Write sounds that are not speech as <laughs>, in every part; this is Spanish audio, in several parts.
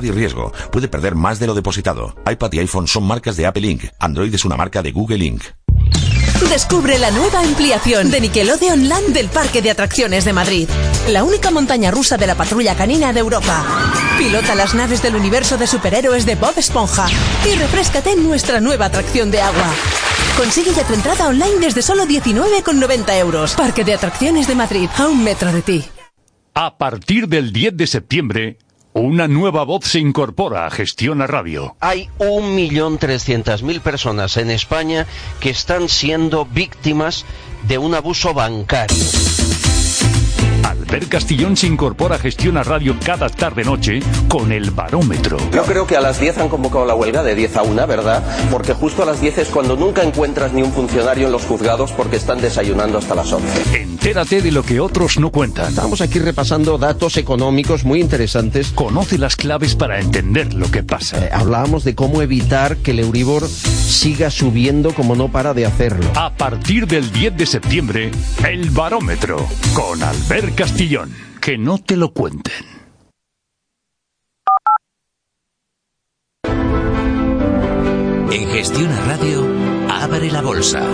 Y riesgo. Puede perder más de lo depositado. iPad y iPhone son marcas de Apple Inc. Android es una marca de Google Inc. Descubre la nueva ampliación de Nickelodeon Land del Parque de Atracciones de Madrid. La única montaña rusa de la patrulla canina de Europa. Pilota las naves del universo de superhéroes de Bob Esponja y refrescate en nuestra nueva atracción de agua. Consigue ya tu entrada online desde solo 19,90 euros. Parque de Atracciones de Madrid, a un metro de ti. A partir del 10 de septiembre, una nueva voz se incorpora a Gestiona Radio. Hay 1.300.000 personas en España que están siendo víctimas de un abuso bancario. Albert Castillón se incorpora a Gestiona Radio cada tarde-noche con el barómetro. Yo creo que a las 10 han convocado la huelga de 10 a 1, ¿verdad? Porque justo a las 10 es cuando nunca encuentras ni un funcionario en los juzgados porque están desayunando hasta las 11. Entérate de lo que otros no cuentan. Estamos aquí repasando datos económicos muy interesantes. Conoce las claves para entender lo que pasa. Eh, hablábamos de cómo evitar que el Euribor siga subiendo como no para de hacerlo. A partir del 10 de septiembre, el barómetro con Albert Castillón. Que no te lo cuenten. En Gestión a Radio, abre la bolsa.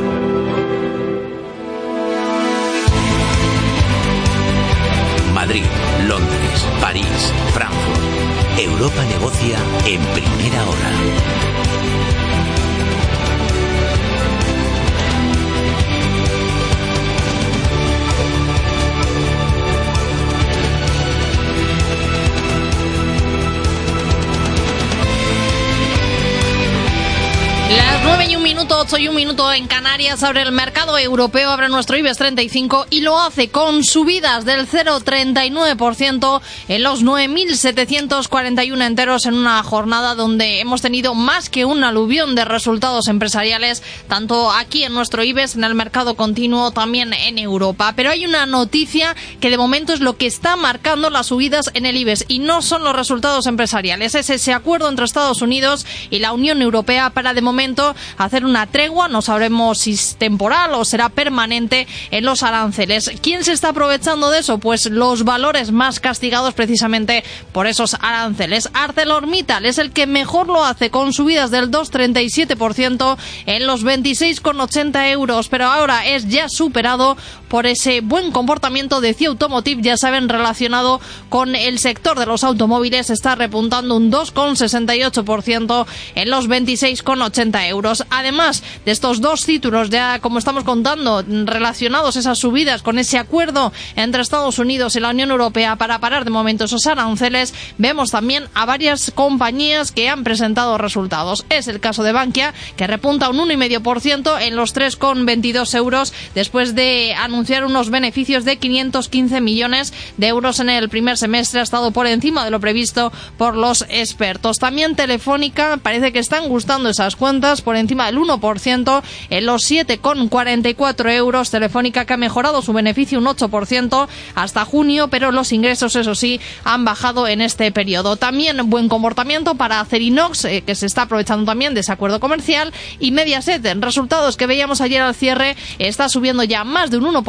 Madrid, Londres, París, Frankfurt. Europa negocia en primera hora. 8 y un minuto en Canarias abre el mercado europeo, abre nuestro IBEX 35 y lo hace con subidas del 0,39% en los 9.741 enteros en una jornada donde hemos tenido más que un aluvión de resultados empresariales, tanto aquí en nuestro IBEX, en el mercado continuo, también en Europa. Pero hay una noticia que de momento es lo que está marcando las subidas en el IBEX y no son los resultados empresariales, es ese acuerdo entre Estados Unidos y la Unión Europea para de momento hacer una tregua, no sabremos si es temporal o será permanente en los aranceles. ¿Quién se está aprovechando de eso? Pues los valores más castigados precisamente por esos aranceles. ArcelorMittal es el que mejor lo hace con subidas del 2,37% en los 26,80 euros, pero ahora es ya superado por ese buen comportamiento de CIE Automotive, ya saben, relacionado con el sector de los automóviles, está repuntando un 2,68% en los 26,80 euros. Además de estos dos títulos, ya como estamos contando, relacionados esas subidas con ese acuerdo entre Estados Unidos y la Unión Europea para parar de momento esos aranceles, vemos también a varias compañías que han presentado resultados. Es el caso de Bankia, que repunta un 1,5% en los 3,22 euros después de anunciar unos beneficios de 515 millones de euros en el primer semestre. Ha estado por encima de lo previsto por los expertos. También Telefónica, parece que están gustando esas cuentas por encima del 1% en los 7,44 euros. Telefónica que ha mejorado su beneficio un 8% hasta junio, pero los ingresos, eso sí, han bajado en este periodo. También buen comportamiento para Acerinox, eh, que se está aprovechando también de ese acuerdo comercial, y Mediaset, en resultados que veíamos ayer al cierre, está subiendo ya más de un 1%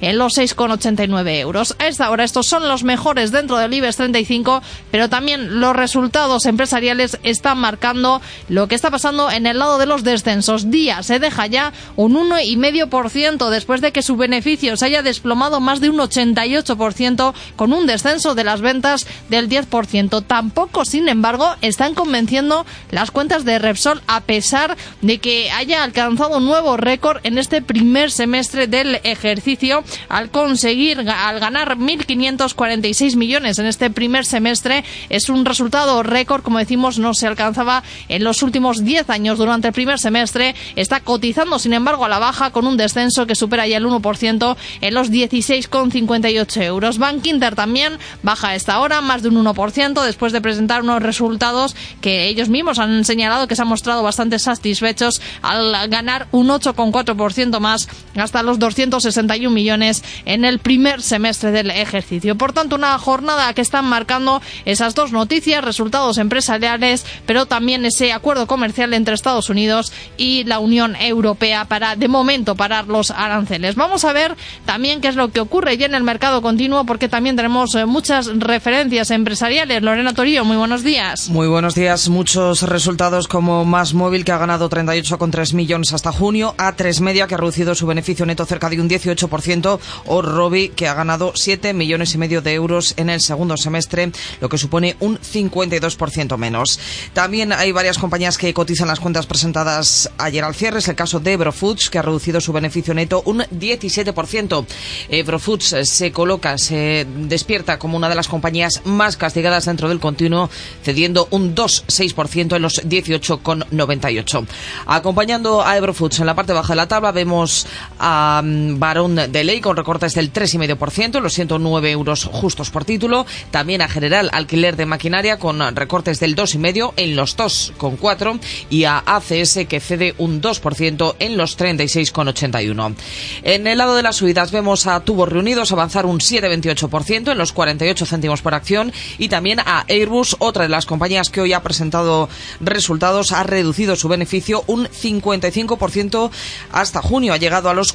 en los 6,89 euros. A esta hora estos son los mejores dentro del IBEX 35, pero también los resultados empresariales están marcando lo que está pasando en el lado de los descensos. Día se deja ya un 1,5% después de que su beneficio se haya desplomado más de un 88% con un descenso de las ventas del 10%. Tampoco, sin embargo, están convenciendo las cuentas de Repsol a pesar de que haya alcanzado un nuevo récord en este primer semestre del ejercicio al conseguir, al ganar 1.546 millones en este primer semestre. Es un resultado récord, como decimos, no se alcanzaba en los últimos 10 años durante el primer semestre. Está cotizando, sin embargo, a la baja con un descenso que supera ya el 1% en los 16,58 euros. Bank Inter también baja a esta hora más de un 1% después de presentar unos resultados que ellos mismos han señalado que se han mostrado bastante satisfechos al ganar un 8,4% más hasta los 261 millones en el primer semestre del ejercicio. Por tanto, una jornada que están marcando esas dos noticias, resultados empresariales, pero también ese acuerdo comercial entre Estados Unidos y la Unión Europea para, de momento, parar los aranceles. Vamos a ver también qué es lo que ocurre ya en el mercado continuo, porque también tenemos eh, muchas referencias empresariales. Lorena Torío, muy buenos días. Muy buenos días. Muchos resultados como Más Móvil, que ha ganado 38,3 millones hasta junio, A3 Media, que ha reducido su beneficio neto cerca de un 18%, o Robi, que ha ganado 7 millones y medio de euros en el segundo semestre, lo que supone un 52% menos. También hay varias compañías que cotizan las cuentas presentadas ayer al cierre. Es el caso de Ebrofoods, que ha reducido su beneficio neto un 17%. Ebrofoods se coloca, se despierta como una de las compañías más castigadas dentro del continuo, cediendo un 2,6% en los 18,98. Acompañando a Ebrofoods en la parte baja de la tabla vemos a mm, Barón de Ley con recortes del 3,5%, los 109 euros justos por título. También a General Alquiler de Maquinaria con recortes del 2,5 en los 2,4 y a ACS que cede un 2% en los 36,81. En el lado de las subidas vemos a Tubos Reunidos avanzar un 7,28% en los 48 céntimos por acción y también a Airbus, otra de las compañías que hoy ha presentado resultados, ha reducido su beneficio un 55% hasta junio, ha llegado a los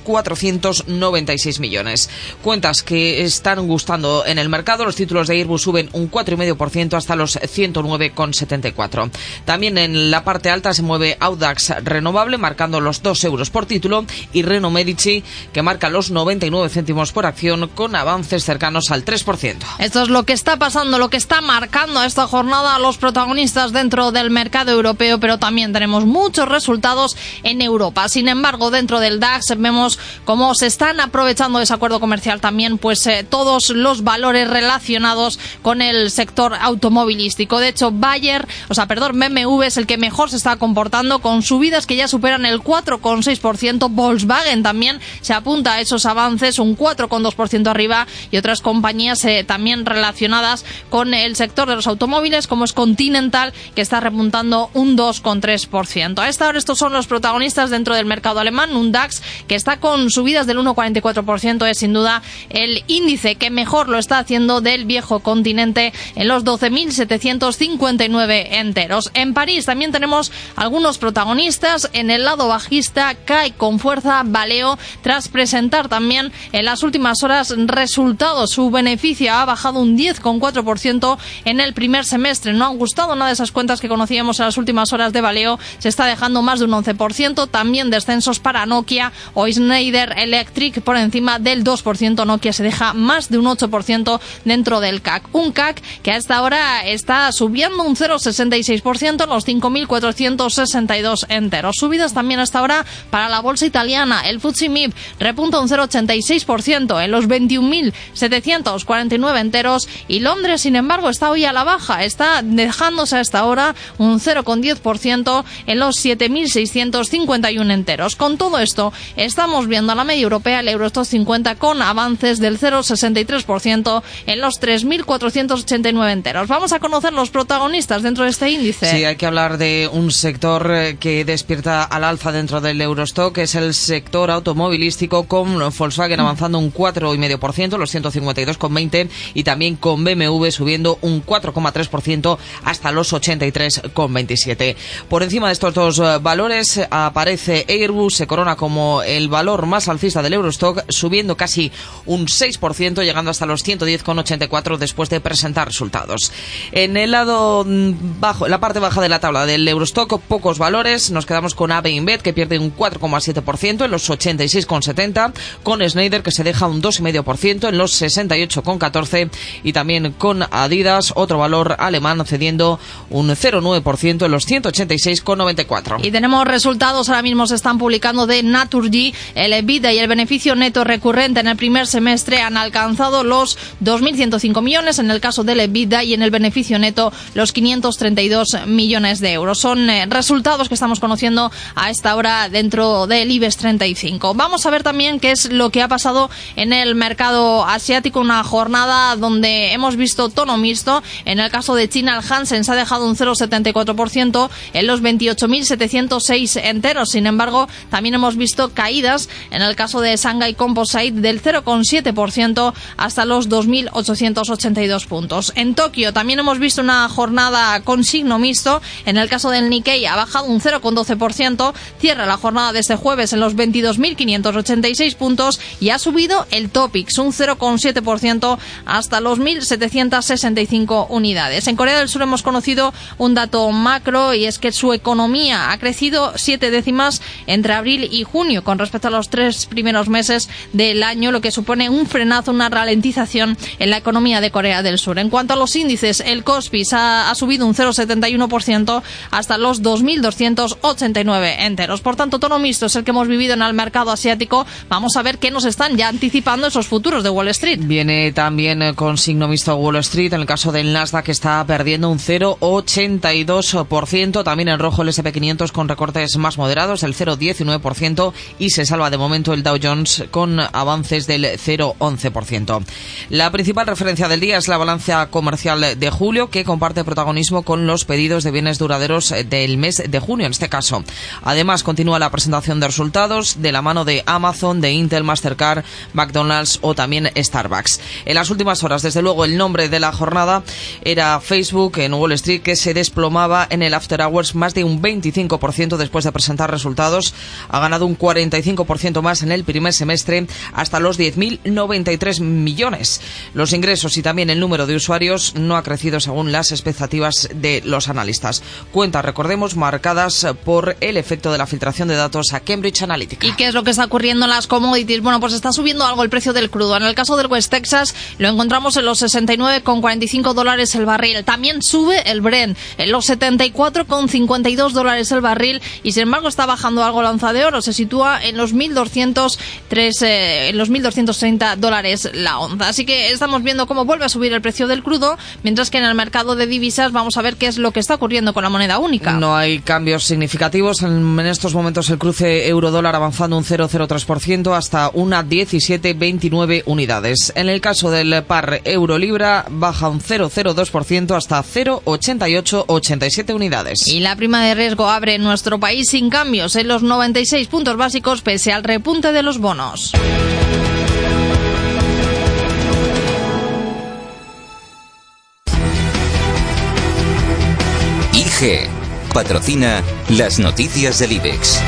496 millones. Cuentas que están gustando en el mercado, los títulos de Airbus suben un 4,5% hasta los 109,74. También en la parte alta se mueve Audax Renovable marcando los 2 euros por título y Reno Medici que marca los 99 céntimos por acción con avances cercanos al 3%. Esto es lo que está pasando, lo que está marcando esta jornada a los protagonistas dentro del mercado europeo, pero también tenemos muchos resultados en Europa. Sin embargo, dentro del DAX vemos cómo se están aprovechando ese acuerdo comercial también, pues eh, todos los valores relacionados con el sector automovilístico. De hecho, Bayer, o sea, perdón, BMW es el que mejor se está comportando con subidas que ya superan el 4,6%. Volkswagen también se apunta a esos avances, un 4,2% arriba y otras compañías eh, también relacionadas con el sector de los automóviles, como es Continental, que está repuntando un 2,3%. A esta hora estos son los protagonistas dentro del mercado alemán, un DAX que está con subidas del 1,44%, es sin duda el índice que mejor lo está haciendo del viejo continente en los 12.759 enteros. En París también tenemos algunos protagonistas. En el lado bajista cae con fuerza Valeo tras presentar también en las últimas horas resultados. Su beneficio ha bajado un 10,4% en el primer semestre. No han gustado nada de esas cuentas que conocíamos en las últimas horas de Valeo. Se está dejando más de un 11%. También descensos para Nokia o Schneider Electric por encima del 2%. Nokia se deja más de un 8% dentro del CAC. Un CAC que a esta hora está subiendo un 0,66% en los 5.462 enteros. Subidas también hasta ahora para la bolsa italiana. El FTSE MIB repunta un 0,86% en los 21.749 enteros y Londres, sin embargo, está hoy a la baja. Está dejándose hasta ahora un 0,10% en los 7.651 enteros. Con todo esto, estamos viendo a la media europea el Eurostock 50 con avances del 0,63% en los 3.489 enteros. Vamos a conocer los protagonistas dentro de este índice. Sí, hay que hablar de un sector eh, que despierta al alza dentro del Eurostock, que es el sector automovilístico con Volkswagen avanzando un 4,5%, los 152,20 y también con BMW subiendo un 4,3% hasta los 83,27. Por encima de estos dos eh, valores aparece Airbus, se corona como el valor más alcista del Eurostock, subiendo casi un 6%, llegando hasta los 110,84 después de presentar resultados. En el lado mm, bajo, la parte baja de la tabla del Eurostock, pocos valores. Nos quedamos con AB InBev, que pierde un 4,7% en los 86,70, con Schneider, que se deja un 2,5% en los 68,14 y también con Adidas, otro valor alemán cediendo un 0,9% en los 186,94. Y tenemos resultados, ahora mismo se están publicando de Naturgy, el EBITDA y el beneficio neto recurrente en el primer semestre han alcanzado los 2.105 millones en el caso del EBITDA y en el beneficio neto los 532 millones de euros. Son eh, resultados que estamos conociendo a esta hora dentro del IBEX 35. Vamos a ver también qué es lo que ha pasado en el mercado asiático, una jornada donde hemos visto tono mixto. En el caso de China, el Hansen se ha dejado un 0,74% en los 28.706 enteros. Sin embargo, también hemos visto caídas en el caso de Shanghai Composite del 0,7% hasta los 2.882 puntos. En Tokio también hemos visto una jornada con signo mixto. En el caso del Nikkei ha bajado un 0,12%, cierra la jornada de este jueves en los 22.586 puntos y ha subido el Topix un 0,7% hasta los 1.765 unidades. En Corea del Sur hemos conocido un dato macro y es que su economía ha crecido siete décimas entre abril y junio con respecto a los tres primeros meses del año, lo que supone un frenazo, una ralentización en la economía de Corea del Sur. En cuanto a los índices, el Kospi ha, ha subido un 0,71% hasta los 2.289 enteros. Por tanto, tono mixto es el que hemos vivido en el mercado asiático. Vamos a ver qué nos están ya anticipando esos futuros de Wall Street. Viene también eh, con signo mixto Wall Street. En el caso del Nasdaq está perdiendo un 0,82%. También en rojo el SP500 con recortes más moderados, el 0,19%. Y se salva de momento el Dow Jones con avances del 0,11%. La principal referencia del día es la balanza comercial de julio, que comparte protagonismo con los pedidos de bienes duraderos del mes de junio, en este caso. Además, continúa la presentación de resultados de la mano de Amazon, de Intel, Mastercard, McDonald's o también Starbucks. En las últimas horas, desde luego, el nombre de la jornada era Facebook en Wall Street, que se desplomaba en el After Hours más de un 25% después de presentar resultados. Ha ganado un 45% más en el primer semestre hasta los 10.093 millones. Los ingresos y también el número de usuarios no ha crecido según las expectativas de los analistas. Cuentas, recordemos, marcadas por el efecto de la filtración de datos a Cambridge Analytica. ¿Y qué es lo que está ocurriendo en las commodities? Bueno, pues está subiendo algo el precio del crudo. En el caso del West Texas lo encontramos en los 69,45 dólares el barril. También sube el Brent en los 74,52 dólares el barril y sin embargo está bajando algo lanza de oro. Se sitúa en los 1.203, eh, en los 1.230 dólares la onza. Así que estamos viendo cómo vuelve a subir el precio del crudo, mientras que en el mercado de divisas vamos a ver qué es lo que está ocurriendo con la moneda única. No hay cambios significativos. En, en estos momentos el cruce euro-dólar avanzando un 0,03% hasta una 17,29 unidades. En el caso del par euro-libra baja un 0,02% hasta 0,8887 unidades. Y la prima de riesgo abre en nuestro país sin cambios en los 96 puntos básicos pese al repunte de los bonos. IG patrocina las noticias del IBEX.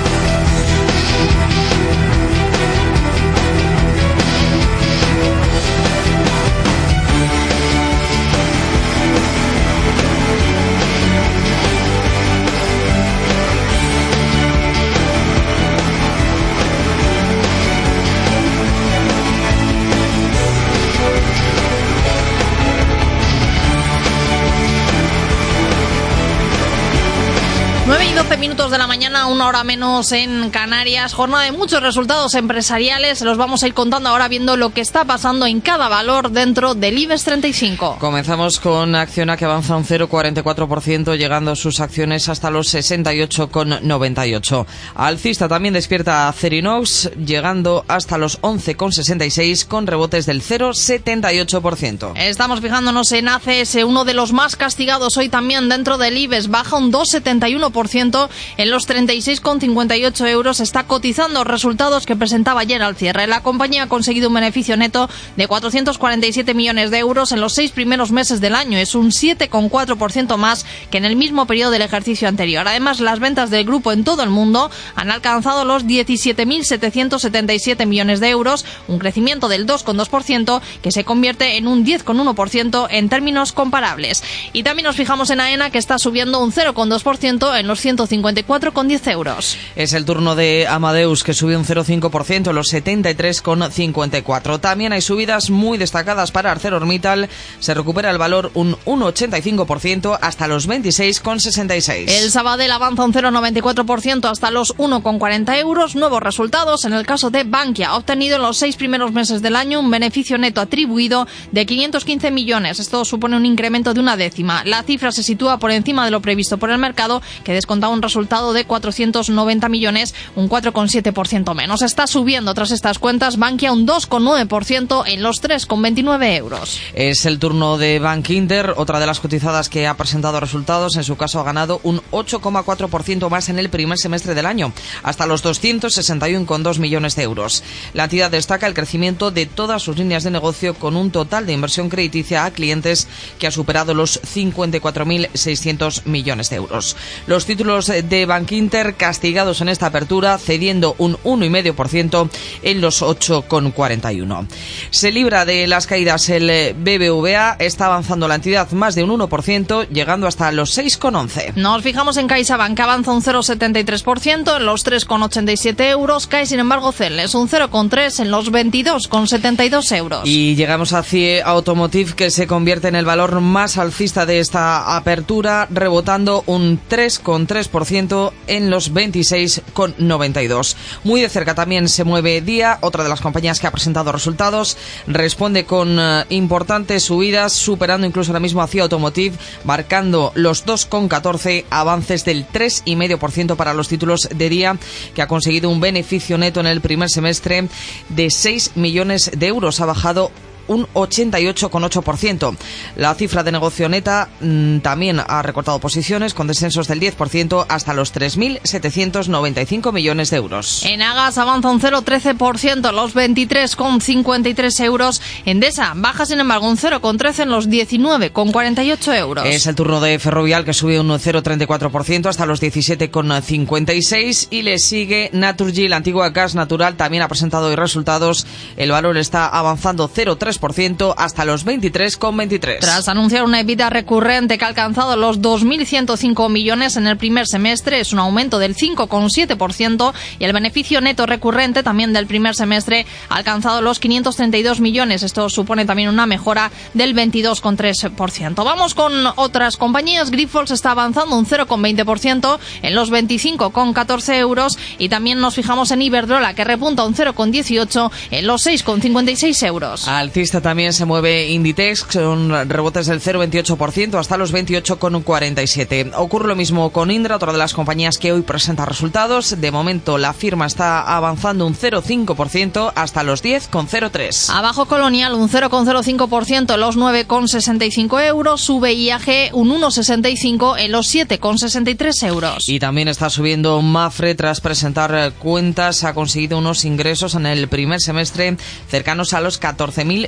Una hora menos en Canarias. Jornada de muchos resultados empresariales. Los vamos a ir contando ahora viendo lo que está pasando en cada valor dentro del IBEX 35. Comenzamos con Acciona que avanza un 0,44%, llegando sus acciones hasta los 68,98. Alcista también despierta a Cerinox, llegando hasta los 11,66 con rebotes del 0,78%. Estamos fijándonos en ACS, uno de los más castigados hoy también dentro del IBEX, baja un 2,71% en los 36,58 euros. Está cotizando resultados que presentaba ayer al cierre. La compañía ha conseguido un beneficio neto de 447 millones de euros en los seis primeros meses del año. Es un 7,4% más que en el mismo periodo del ejercicio anterior. Además, las ventas del grupo en todo el mundo han alcanzado los 17.777 millones de euros, un crecimiento del 2,2% que se convierte en un 10,1% en términos comparables. Y también nos fijamos en AENA que está subiendo un 0,2% en los 150 54,10 euros. Es el turno de Amadeus, que subió un 0,5% en los 73,54. También hay subidas muy destacadas para ArcelorMittal. Se recupera el valor un 1,85% hasta los 26,66. El Sabadell avanza un 0,94% hasta los 1,40 euros. Nuevos resultados en el caso de Bankia. Ha obtenido en los seis primeros meses del año un beneficio neto atribuido de 515 millones. Esto supone un incremento de una décima. La cifra se sitúa por encima de lo previsto por el mercado, que descontaba un resultado de 490 millones, un 4,7% menos. Está subiendo tras estas cuentas Bankia un 2,9% en los 3,29 euros. Es el turno de Bank Inter, otra de las cotizadas que ha presentado resultados. En su caso ha ganado un 8,4% más en el primer semestre del año, hasta los 261,2 millones de euros. La entidad destaca el crecimiento de todas sus líneas de negocio con un total de inversión crediticia a clientes que ha superado los 54.600 millones de euros. Los títulos de Bank Inter castigados en esta apertura, cediendo un 1,5% en los 8,41. Se libra de las caídas el BBVA, está avanzando la entidad más de un 1%, llegando hasta los 6,11. Nos fijamos en CaixaBank, avanza un 0,73% en los 3,87 euros, cae sin embargo Celes un 0,3 en los 22,72 euros. Y llegamos a CIE Automotive, que se convierte en el valor más alcista de esta apertura, rebotando un 3,3% en los 26,92. Muy de cerca también se mueve Día, otra de las compañías que ha presentado resultados, responde con uh, importantes subidas, superando incluso ahora mismo a CIE Automotive, marcando los 2,14 avances del 3,5% para los títulos de Día, que ha conseguido un beneficio neto en el primer semestre de 6 millones de euros. Ha bajado un 88,8%. La cifra de negocio neta mmm, también ha recortado posiciones con descensos del 10% hasta los 3.795 millones de euros. En Agas avanza un 0,13%, los 23,53 euros. Endesa baja sin embargo un 0,13 en los 19,48 euros. Es el turno de Ferrovial que sube un 0,34% hasta los 17,56 y le sigue Naturgy, la antigua gas natural, también ha presentado hoy resultados. El valor está avanzando 0,3% hasta los 23,23. Tras anunciar una EBITDA recurrente que ha alcanzado los 2.105 millones en el primer semestre, es un aumento del 5,7% y el beneficio neto recurrente también del primer semestre ha alcanzado los 532 millones. Esto supone también una mejora del 22,3%. Vamos con otras compañías. Grifols está avanzando un 0,20% en los 25,14 euros y también nos fijamos en Iberdrola que repunta un 0,18 en los 6,56 euros. También se mueve Inditex con rebotes del 0,28% hasta los 28,47. Ocurre lo mismo con Indra, otra de las compañías que hoy presenta resultados. De momento la firma está avanzando un 0,5% hasta los 10,03. Abajo Colonial un 0,05% en los 9,65 euros. Sube IAG un 1,65 en los 7,63 euros. Y también está subiendo Mafre tras presentar cuentas. Ha conseguido unos ingresos en el primer semestre cercanos a los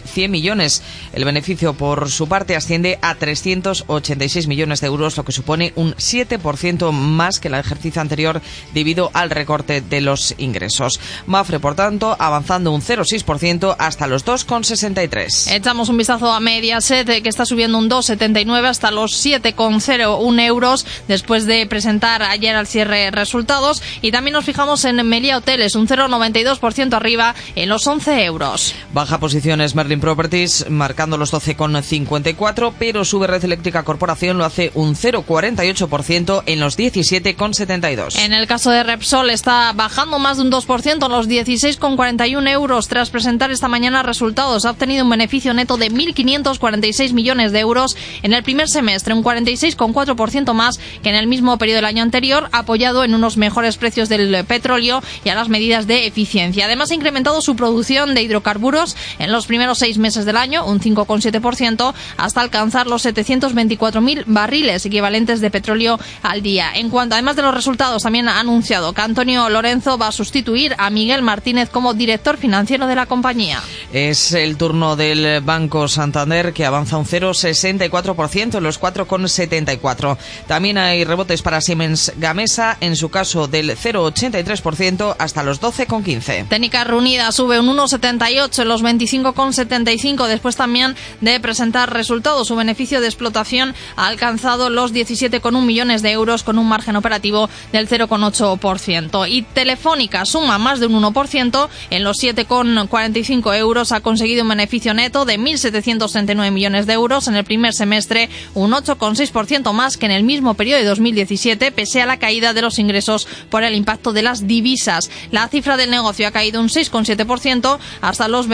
14.100 millones. El beneficio por su parte asciende a 386 millones de euros, lo que supone un 7% más que el ejercicio anterior debido al recorte de los ingresos. Mafre, por tanto, avanzando un 0,6% hasta los 2,63. Echamos un vistazo a Mediaset, que está subiendo un 2,79 hasta los 7,01 euros después de presentar ayer al cierre resultados. Y también nos fijamos en Melia Hoteles, un 0,92% arriba en los 11 euros. Baja posiciones Merlin Properties, marcando los 12,54, pero sube Red Eléctrica Corporación lo hace un 0,48% en los 17,72. En el caso de Repsol está bajando más de un 2% en los 16,41 euros tras presentar esta mañana resultados. Ha obtenido un beneficio neto de 1.546 millones de euros en el primer semestre, un 46,4% más que en el mismo periodo del año anterior, apoyado en unos mejores precios del petróleo y a las medidas de eficiencia. Además, ha incrementado su producción de hidrocarburos en los primeros seis meses del año, un 5,7%, hasta alcanzar los 724.000 barriles equivalentes de petróleo al día. En cuanto, además de los resultados, también ha anunciado que Antonio Lorenzo va a sustituir a Miguel Martínez como director financiero de la compañía. Es el turno del Banco Santander que avanza un 0,64% en los 4,74. También hay rebotes para Siemens Gamesa, en su caso del 0,83% hasta los 12,15. Técnica reunida sube un 1,78 en los 25,70 1,75 después también de presentar resultados. Su beneficio de explotación ha alcanzado los 17,1 millones de euros con un margen operativo del 0,8%. Y Telefónica suma más de un 1% en los 7,45 euros. Ha conseguido un beneficio neto de 1.739 millones de euros en el primer semestre, un 8,6% más que en el mismo periodo de 2017, pese a la caída de los ingresos por el impacto de las divisas. La cifra del negocio ha caído un 6,7% hasta los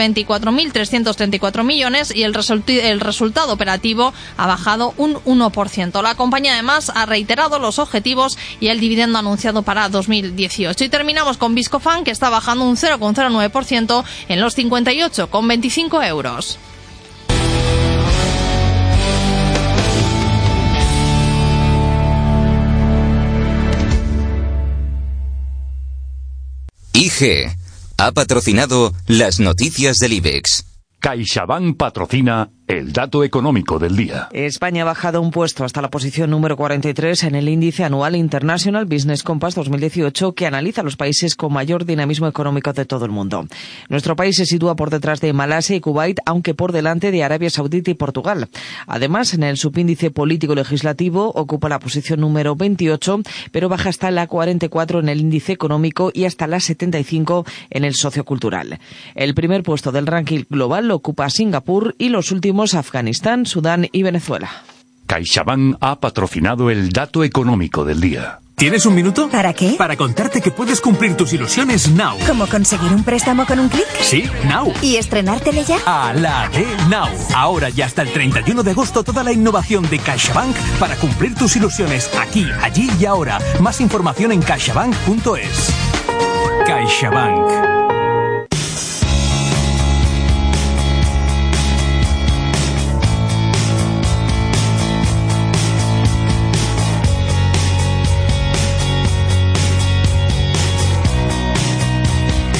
24.334 millones y el, el resultado operativo ha bajado un 1%. La compañía además ha reiterado los objetivos y el dividendo anunciado para 2018. Y terminamos con Viscofan, que está bajando un 0,09% en los 58,25 euros. IG ha patrocinado las noticias del IBEX. CaixaBank patrocina el dato económico del día. España ha bajado un puesto hasta la posición número 43 en el índice anual International Business Compass 2018 que analiza los países con mayor dinamismo económico de todo el mundo. Nuestro país se sitúa por detrás de Malasia y Kuwait, aunque por delante de Arabia Saudita y Portugal. Además, en el subíndice político legislativo ocupa la posición número 28, pero baja hasta la 44 en el índice económico y hasta la 75 en el sociocultural. El primer puesto del ranking global lo ocupa Singapur y los últimos Afganistán, Sudán y Venezuela. CaixaBank ha patrocinado el dato económico del día. ¿Tienes un minuto? ¿Para qué? Para contarte que puedes cumplir tus ilusiones now. ¿Cómo conseguir un préstamo con un clic? Sí, now. ¿Y estrenártele ya? A la de now. Ahora y hasta el 31 de agosto toda la innovación de CaixaBank para cumplir tus ilusiones aquí, allí y ahora. Más información en caixabank.es. CaixaBank.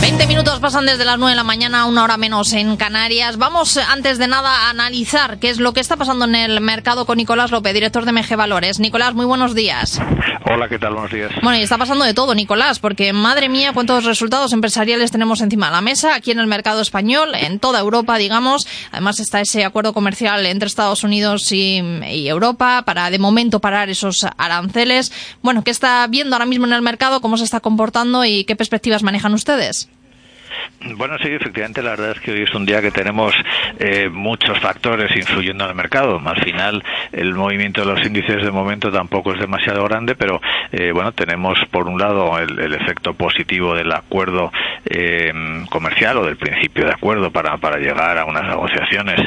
20 minutos pasan desde las 9 de la mañana, una hora menos en Canarias. Vamos, antes de nada, a analizar qué es lo que está pasando en el mercado con Nicolás López, director de MG Valores. Nicolás, muy buenos días. Hola, ¿qué tal? Buenos días. Bueno, y está pasando de todo, Nicolás, porque madre mía, cuántos resultados empresariales tenemos encima de la mesa aquí en el mercado español, en toda Europa, digamos. Además está ese acuerdo comercial entre Estados Unidos y, y Europa para, de momento, parar esos aranceles. Bueno, ¿qué está viendo ahora mismo en el mercado? ¿Cómo se está comportando y qué perspectivas manejan ustedes? Bueno, sí, efectivamente, la verdad es que hoy es un día que tenemos eh, muchos factores influyendo en el mercado. Al final, el movimiento de los índices de momento tampoco es demasiado grande, pero eh, bueno, tenemos por un lado el, efecto positivo del acuerdo eh, comercial o del principio de acuerdo para, para llegar a unas negociaciones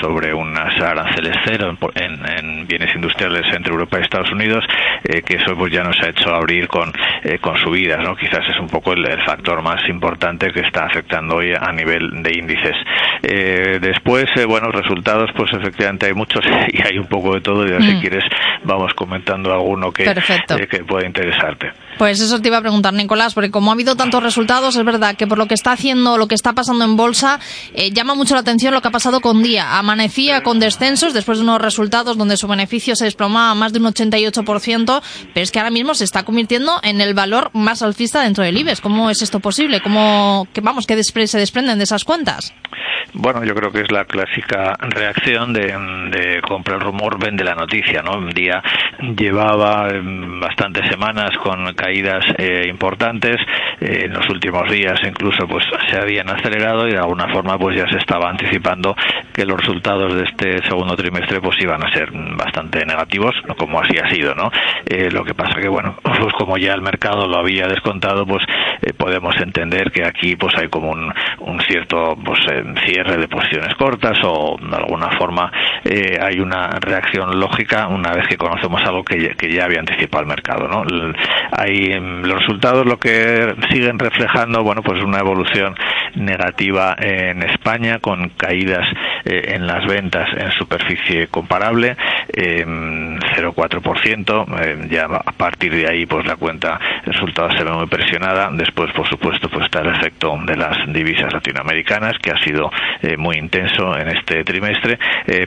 sobre unas aranceles cero en, bienes industriales entre Europa y Estados Unidos, que eso pues ya nos ha hecho abrir con, con subidas, ¿no? Quizás es un poco el factor más importante que está afectando hoy a nivel de índices. Eh, después, eh, bueno, resultados, pues efectivamente hay muchos <laughs> y hay un poco de todo. Y si mm. quieres, vamos comentando alguno que, eh, que pueda interesarte. Pues eso te iba a preguntar, Nicolás, porque como ha habido tantos resultados, es verdad que por lo que está haciendo, lo que está pasando en bolsa, llama mucho la atención lo que ha pasado con Día. Amanecía con descensos después de unos resultados donde su beneficio se desplomaba más de un 88%, pero es que ahora mismo se está convirtiendo en el valor más alcista dentro del IBEX. ¿Cómo es esto posible? ¿Cómo, que vamos, que se desprenden de esas cuentas? Bueno, yo creo que es la clásica reacción de, de compra el rumor, vende la noticia, ¿no? Un día llevaba em, bastantes semanas con caídas eh, importantes, eh, en los últimos días incluso pues se habían acelerado y de alguna forma pues ya se estaba anticipando que los resultados de este segundo trimestre pues iban a ser bastante negativos, como así ha sido, ¿no? Eh, lo que pasa que bueno, <laughs> pues como ya el mercado lo había descontado, pues podemos entender que aquí pues hay como un, un cierto pues cierre de posiciones cortas o de alguna forma eh, hay una reacción lógica una vez que conocemos algo que, ya había anticipado el mercado. ¿no? Hay, em, los resultados lo que siguen reflejando bueno pues una evolución negativa en España con caídas eh, en las ventas en superficie comparable, 0,4%. Eh, ya a partir de ahí, pues la cuenta de resultados se ve muy presionada. Después, por supuesto, pues está el efecto de las divisas latinoamericanas, que ha sido muy intenso en este trimestre.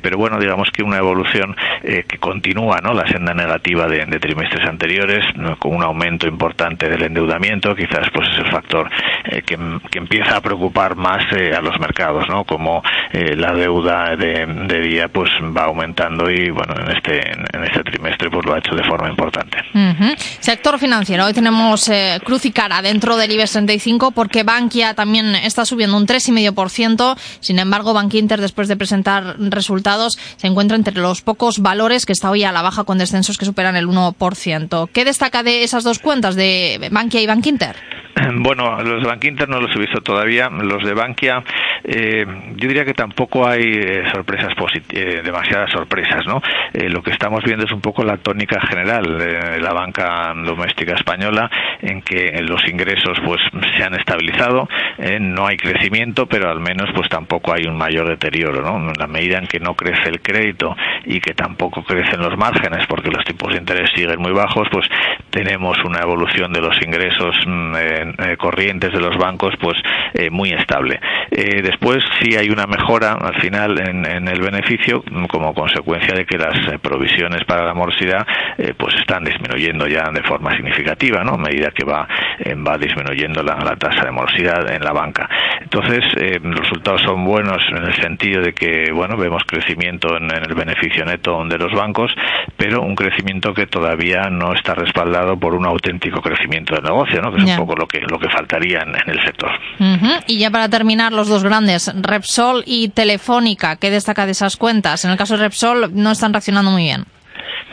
pero bueno, digamos que una evolución que continúa, ¿no? La senda negativa de, trimestres anteriores, con un aumento importante del endeudamiento, quizás pues es el factor que, que empieza a preocupar más a los mercados, ¿no? Como la deuda de, día pues va aumentando y bueno en este en este trimestre pues lo ha hecho de forma importante. Sector financiero. Hoy tenemos eh, cruz y cara dentro del IBEX 35 porque Bankia también está subiendo un 3,5%. Sin embargo, Bankinter después de presentar resultados se encuentra entre los pocos valores que está hoy a la baja con descensos que superan el 1%. ¿Qué destaca de esas dos cuentas de Bankia y Bankinter? <clears throat> Bueno, los de Bankinter no los he visto todavía. Los de Bankia, eh, yo diría que tampoco hay eh, sorpresas eh, demasiadas sorpresas, ¿no? lo que estamos viendo es un poco la tónica general de la banca doméstica española, en que los ingresos pues se han estabilizado, no hay crecimiento, pero al menos pues tampoco hay un mayor deterioro, ¿no? En la medida en que no crece el crédito y que tampoco crecen los márgenes, porque los tipos de interés siguen muy bajos, pues tenemos una evolución de los ingresos mm, eh, corrientes de los bancos pues eh, muy estable. Eh, después sí hay una mejora al final en, el beneficio como consecuencia de que las provisiones para la morosidad pues están disminuyendo ya de forma significativa, ¿no? A medida que va, va disminuyendo la, tasa de morosidad en la banca. Entonces, resultados son buenos en el sentido de que, bueno, vemos crecimiento en, el beneficio neto de los bancos, pero un crecimiento que todavía no está respaldado por un auténtico crecimiento del negocio, ¿no? Que es un poco lo que lo que faltaría en, el sector. Y ya para terminar, los dos grandes, Repsol y Telefónica, ¿qué destaca de esas cuentas? En el caso de Repsol no están reaccionando muy bien.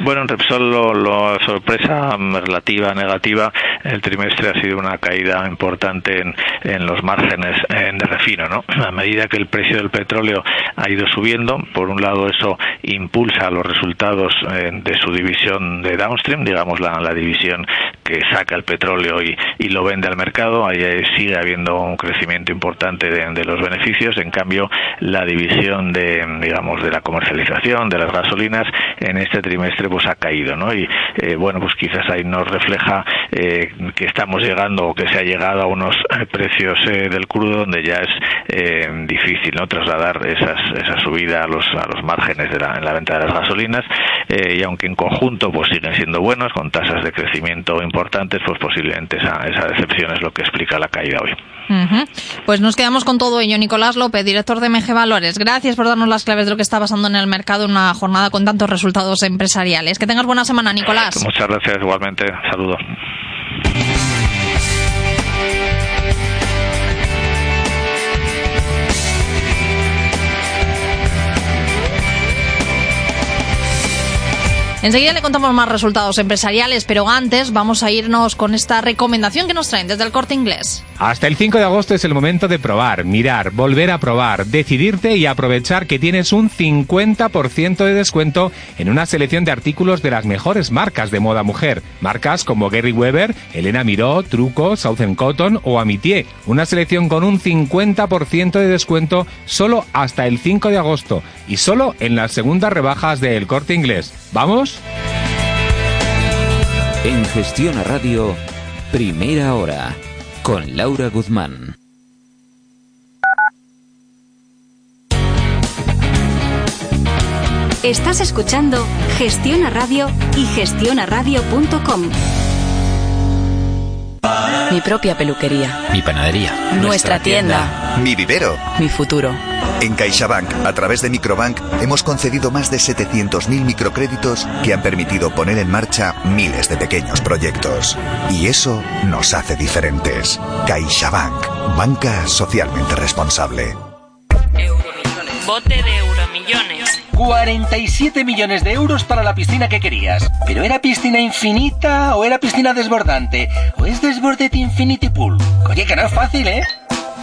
Bueno, en Repsol lo, sorpresa relativa negativa el trimestre ha sido una caída importante en, en los márgenes de refino, ¿no? A medida que el precio del petróleo ha ido subiendo, por un lado eso impulsa los resultados eh, de su división de downstream, digamos la, la división que saca el petróleo y, y, lo vende al mercado, ahí sigue habiendo un crecimiento importante de, de, los beneficios, en cambio la división de digamos de la comercialización de las gasolinas en este trimestre pues ha caído, ¿no? Y eh, bueno, pues quizás ahí nos refleja eh, que estamos llegando o que se ha llegado a unos eh, precios del crudo donde ya es difícil, ¿no? Trasladar esas, esa subida a los, a los márgenes de la, en la venta de las gasolinas y aunque en conjunto pues siguen siendo buenos con tasas de crecimiento importantes, pues posiblemente esa, esa decepción es lo que explica la caída hoy. Pues nos quedamos con todo ello. Nicolás López, director de MG Valores. Gracias por darnos las claves de lo que está pasando en el mercado en una jornada con tantos resultados empresariales. Que tengas buena semana, Nicolás. Muchas gracias, igualmente. Saludos. Enseguida le contamos más resultados empresariales, pero antes vamos a irnos con esta recomendación que nos traen desde el corte inglés. Hasta el 5 de agosto es el momento de probar, mirar, volver a probar, decidirte y aprovechar que tienes un 50% de descuento en una selección de artículos de las mejores marcas de moda mujer. Marcas como Gary Weber, Elena Miró, Truco, Southern Cotton o Amitié. Una selección con un 50% de descuento solo hasta el 5 de agosto y solo en las segundas rebajas del corte inglés. ¿Vamos? En Gestión a Radio, primera hora, con Laura Guzmán. Estás escuchando Gestión a Radio y gestionaradio.com. Mi propia peluquería. Mi panadería. Nuestra, tienda. Mi vivero. Mi futuro. En CaixaBank, a través de Microbank, hemos concedido más de 700.000 microcréditos que han permitido poner en marcha miles de pequeños proyectos. Y eso nos hace diferentes. CaixaBank, banca socialmente responsable. Bote de euromillones. 47 millones de euros para la piscina que querías. ¿Pero era piscina infinita o era piscina desbordante? ¿O es Desborded Infinity Pool? Oye, que no es fácil, ¿eh?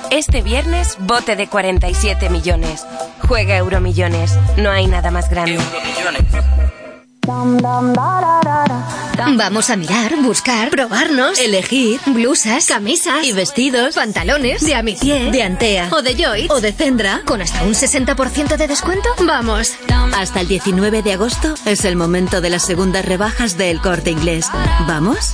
Este viernes, bote de 47 millones. Juega Euromillones. No hay nada más grande. Vamos a mirar, buscar, probarnos, elegir blusas, camisas y vestidos, pantalones de Amitié, de Antea o de Joy o de Cendra con hasta un 60% de descuento. Vamos. Hasta el 19 de agosto es el momento de las segundas rebajas del Corte Inglés. ¿Vamos?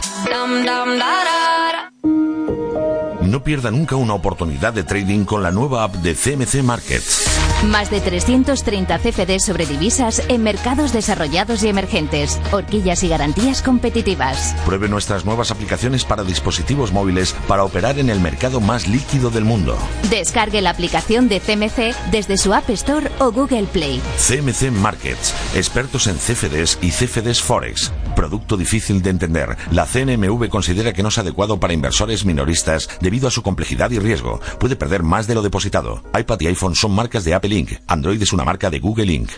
No pierda nunca una oportunidad de trading con la nueva app de CMC Markets. Más de 330 CFDs sobre divisas en mercados desarrollados y emergentes, horquillas y garantías competitivas. Pruebe nuestras nuevas aplicaciones para dispositivos móviles para operar en el mercado más líquido del mundo. Descargue la aplicación de CMC desde su App Store o Google Play. CMC Markets, expertos en CFDs y CFDs Forex. Producto difícil de entender. La CNMV considera que no es adecuado para inversores minoristas debido a su complejidad y riesgo. Puede perder más de lo depositado. iPad y iPhone son marcas de Apple Inc. Android es una marca de Google Inc.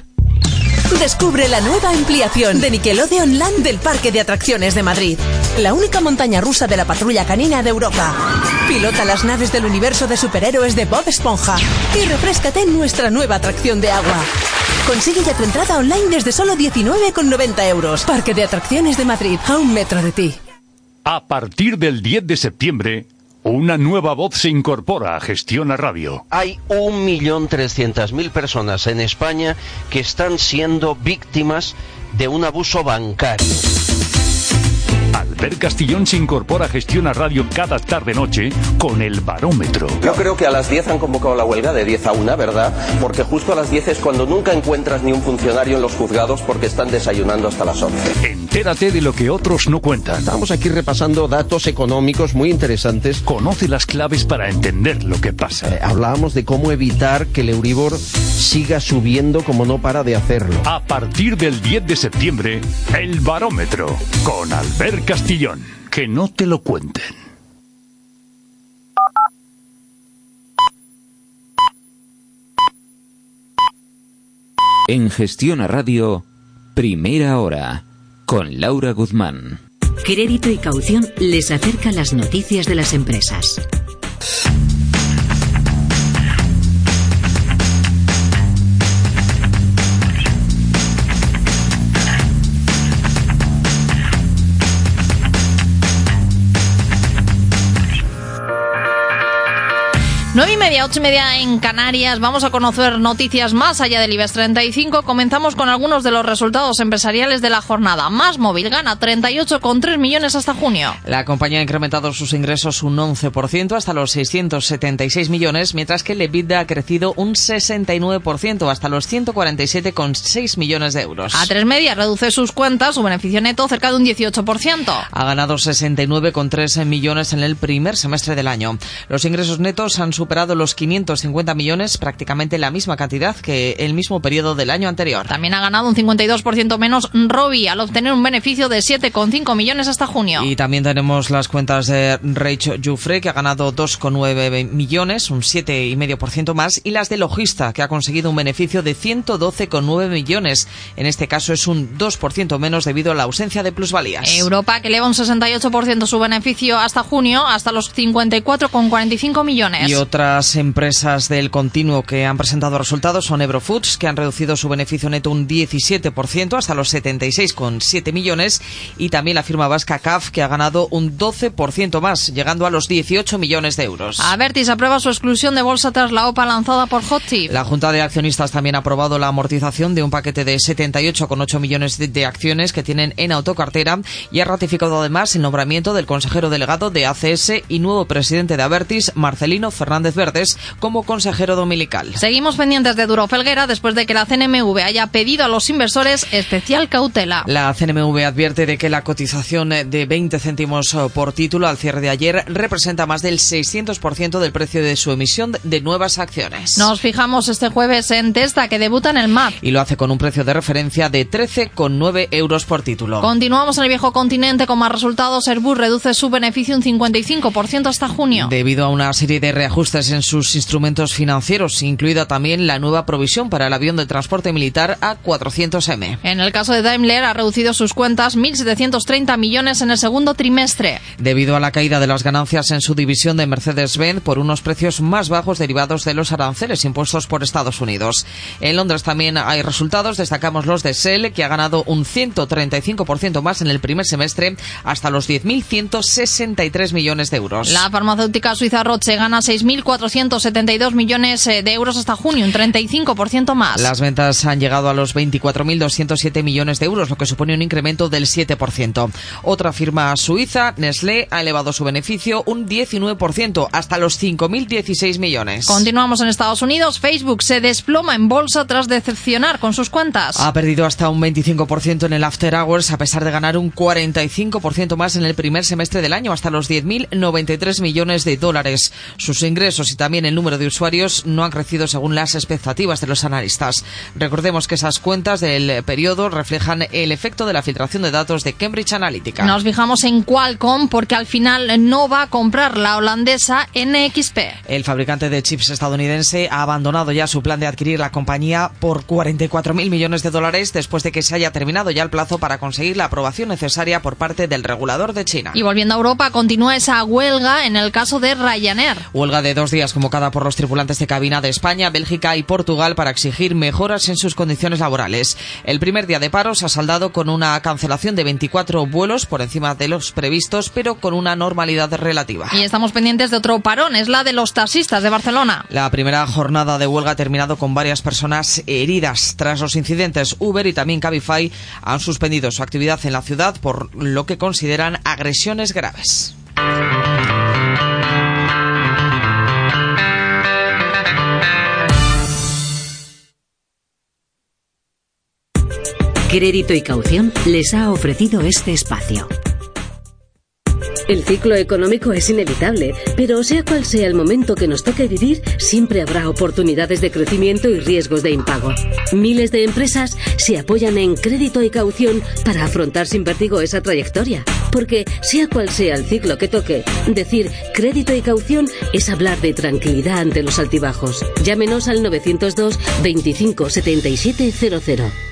Descubre la nueva ampliación de Nickelodeon Land del Parque de Atracciones de Madrid. La única montaña rusa de la patrulla canina de Europa. Pilota las naves del universo de superhéroes de Bob Esponja y refrescate en nuestra nueva atracción de agua. Consigue ya tu entrada online desde solo 19,90 euros. Parque de Atracciones de Madrid, a un metro de ti. A partir del 10 de septiembre, una nueva voz se incorpora a Gestiona Radio. Hay 1.300.000 personas en España que están siendo víctimas de un abuso bancario. Albert Castillón se incorpora a Gestiona Radio cada tarde-noche con el barómetro. Yo creo que a las 10 han convocado la huelga de 10 a 1, ¿verdad? Porque justo a las 10 es cuando nunca encuentras ni un funcionario en los juzgados porque están desayunando hasta las 11. Entérate de lo que otros no cuentan. Estamos aquí repasando datos económicos muy interesantes. Conoce las claves para entender lo que pasa. Eh, hablábamos de cómo evitar que el Euribor siga subiendo como no para de hacerlo. A partir del 10 de septiembre, el barómetro con Albert Castillón. Que no te lo cuenten. En Gestión a Radio, Primera Hora, con Laura Guzmán. Crédito y caución les acerca las noticias de las empresas. Nueve y media, ocho y media en Canarias. Vamos a conocer noticias más allá del IBEX 35. Comenzamos con algunos de los resultados empresariales de la jornada. Más móvil gana 38,3 millones hasta junio. La compañía ha incrementado sus ingresos un 11% hasta los 676 millones, mientras que el EBITDA ha crecido un 69% hasta los 147,6 millones de euros. A tres media reduce sus cuentas, su beneficio neto cerca de un 18%. Ha ganado 69,3 millones en el primer semestre del año. Los ingresos netos han superado los 550 millones, prácticamente la misma cantidad que el mismo periodo del año anterior. También ha ganado un 52% menos Robi al obtener un beneficio de 7,5 millones hasta junio. Y también tenemos las cuentas de Rachel Jufre, que ha ganado 2,9 millones, un 7,5% más, y las de Logista, que ha conseguido un beneficio de 112,9 millones. En este caso es un 2% menos debido a la ausencia de plusvalías. Europa, que eleva un 68% su beneficio hasta junio, hasta los 54,45 millones. Y otras empresas del continuo que han presentado resultados son Eurofoods, que han reducido su beneficio neto un 17% hasta los 76,7 millones, y también la firma vasca CAF, que ha ganado un 12% más, llegando a los 18 millones de euros. Avertis aprueba su exclusión de bolsa tras la OPA lanzada por HotTip. La Junta de Accionistas también ha aprobado la amortización de un paquete de 78,8 millones de, de acciones que tienen en autocartera y ha ratificado además el nombramiento del consejero delegado de ACS y nuevo presidente de Avertis, Marcelino Fernández Verdes, como consejero dominical. Seguimos pendientes de Duro Felguera después de que la CNMV haya pedido a los inversores especial cautela. La CNMV advierte de que la cotización de 20 céntimos por título al cierre de ayer representa más del 600% del precio de su emisión de nuevas acciones. Nos fijamos este jueves en Testa, que debuta en el MAP. Y lo hace con un precio de referencia de 13,9 euros por título. Continuamos en el viejo continente con más resultados. Airbus reduce su beneficio un 55% hasta junio. Debido a una serie de reajustes ajustes en sus instrumentos financieros, incluida también la nueva provisión para el avión de transporte militar A400M. En el caso de Daimler ha reducido sus cuentas 1.730 millones en el segundo trimestre. Debido a la caída de las ganancias en su división de Mercedes-Benz por unos precios más bajos derivados de los aranceles impuestos por Estados Unidos. En Londres también hay resultados, destacamos los de Shell, que ha ganado un 135% más en el primer semestre hasta los 10.163 millones de euros. La farmacéutica suiza Roche gana 6.472 millones eh, de euros hasta junio, un 35% más. Las ventas han llegado a los 24.207 millones de euros, lo que supone un incremento del 7%. Otra firma suiza, Nestlé, ha elevado su beneficio un 19% hasta los 5.016 millones. Continuamos en Estados Unidos. Facebook se desploma en bolsa tras decepcionar con sus cuentas. Ha perdido hasta un 25% en el After Hours a pesar de ganar un 45% más en el primer semestre del año, hasta los 10.093 millones de dólares. Sus ingresos y también el número de usuarios no han crecido según las expectativas de los analistas. Recordemos que esas cuentas del periodo reflejan el efecto de la filtración de datos de Cambridge Analytica. Nos fijamos en Qualcomm porque al final no va a comprar la holandesa NXP. El fabricante de chips estadounidense ha abandonado ya su plan de adquirir la compañía por 44.000 millones de dólares después de que se haya terminado ya el plazo para conseguir la aprobación necesaria por parte del regulador de China. Y volviendo a Europa, continúa esa huelga en el caso de Ryanair. Huelga de dos días convocada por los tripulantes de cabina de España, Bélgica y Portugal para exigir mejoras en sus condiciones laborales. El primer día de paro se ha saldado con una cancelación de 24 vuelos por encima de los previstos, pero con una normalidad relativa. Y estamos pendientes de otro parón, es la de los taxistas de Barcelona. La primera jornada de huelga ha terminado con varias personas heridas. Tras los incidentes, Uber y también Cabify han suspendido su actividad en la ciudad por lo que consideran agresiones graves. Crédito y Caución les ha ofrecido este espacio. El ciclo económico es inevitable, pero sea cual sea el momento que nos toque vivir, siempre habrá oportunidades de crecimiento y riesgos de impago. Miles de empresas se apoyan en crédito y caución para afrontar sin vértigo esa trayectoria. Porque sea cual sea el ciclo que toque, decir crédito y caución es hablar de tranquilidad ante los altibajos. Llámenos al 902 25 77 00.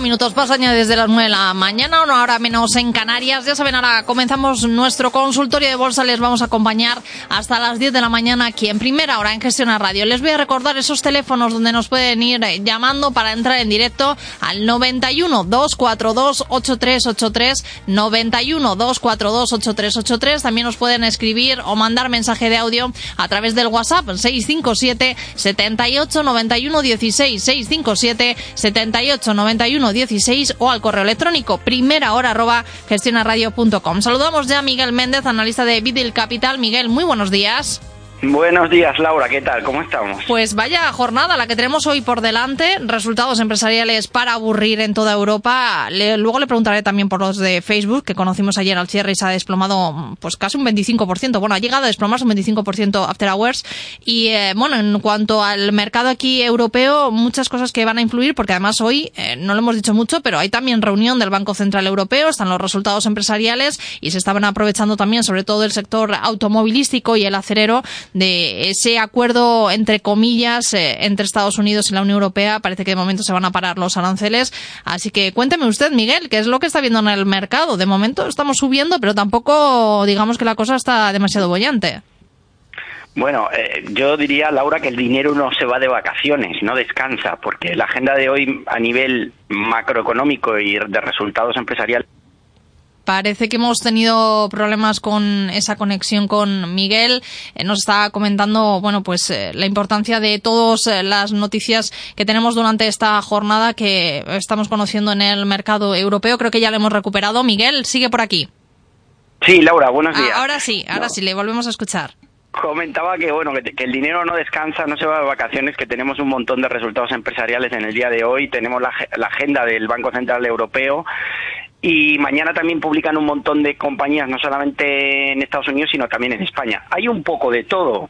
Minutos pasan ya desde las 9 de la mañana, una hora menos en Canarias. Ya saben, ahora comenzamos nuestro consultorio de bolsa. Les vamos a acompañar hasta las 10 de la mañana aquí en primera hora en Gestión a Radio. Les voy a recordar esos teléfonos donde nos pueden ir eh, llamando para entrar en directo al 91 242 8383 91 242 8383. También nos pueden escribir o mandar mensaje de audio a través del WhatsApp 657 78 91 16 657 78 91 16 o al correo electrónico primera hora arroba gestionaradio.com. Saludamos ya a Miguel Méndez, analista de Vidil Capital. Miguel, muy buenos días. Buenos días, Laura, ¿qué tal? ¿Cómo estamos? Pues vaya jornada la que tenemos hoy por delante, resultados empresariales para aburrir en toda Europa. luego le preguntaré también por los de Facebook, que conocimos ayer al cierre y se ha desplomado pues casi un 25%. Bueno, ha llegado a desplomarse un 25% after hours. Y eh, bueno, en cuanto al mercado aquí europeo, muchas cosas que van a influir, porque además hoy, eh, no lo hemos dicho mucho, pero hay también reunión del Banco Central Europeo, están los resultados empresariales y se estaban aprovechando también sobre todo el sector automovilístico y el acerero de ese acuerdo, entre comillas, eh, entre Estados Unidos y la Unión Europea. Parece que de momento se van a parar los aranceles. Así que cuénteme usted, Miguel, ¿qué es lo que está viendo en el mercado? De momento estamos subiendo, pero tampoco digamos que la cosa está demasiado bollante. Bueno, eh, yo diría, Laura, que el dinero no se va de vacaciones, no descansa, porque la agenda de hoy a nivel macroeconómico y de resultados empresariales Parece que hemos tenido problemas con esa conexión con Miguel. Eh, nos está comentando, bueno, pues eh, la importancia de todas eh, las noticias que tenemos durante esta jornada que estamos conociendo en el mercado europeo. Creo que ya lo hemos recuperado. Miguel, sigue por aquí. Sí, Laura, buenos días. ahora sí, ahora sí, le volvemos a escuchar. comentaba que bueno que, el dinero no descansa, no se va de vacaciones, que tenemos un montón de resultados empresariales en el día de hoy, tenemos la, la agenda del Banco Central Europeo y mañana también publican un montón de compañías, no solamente en Estados Unidos, sino también en España. Hay un poco de todo.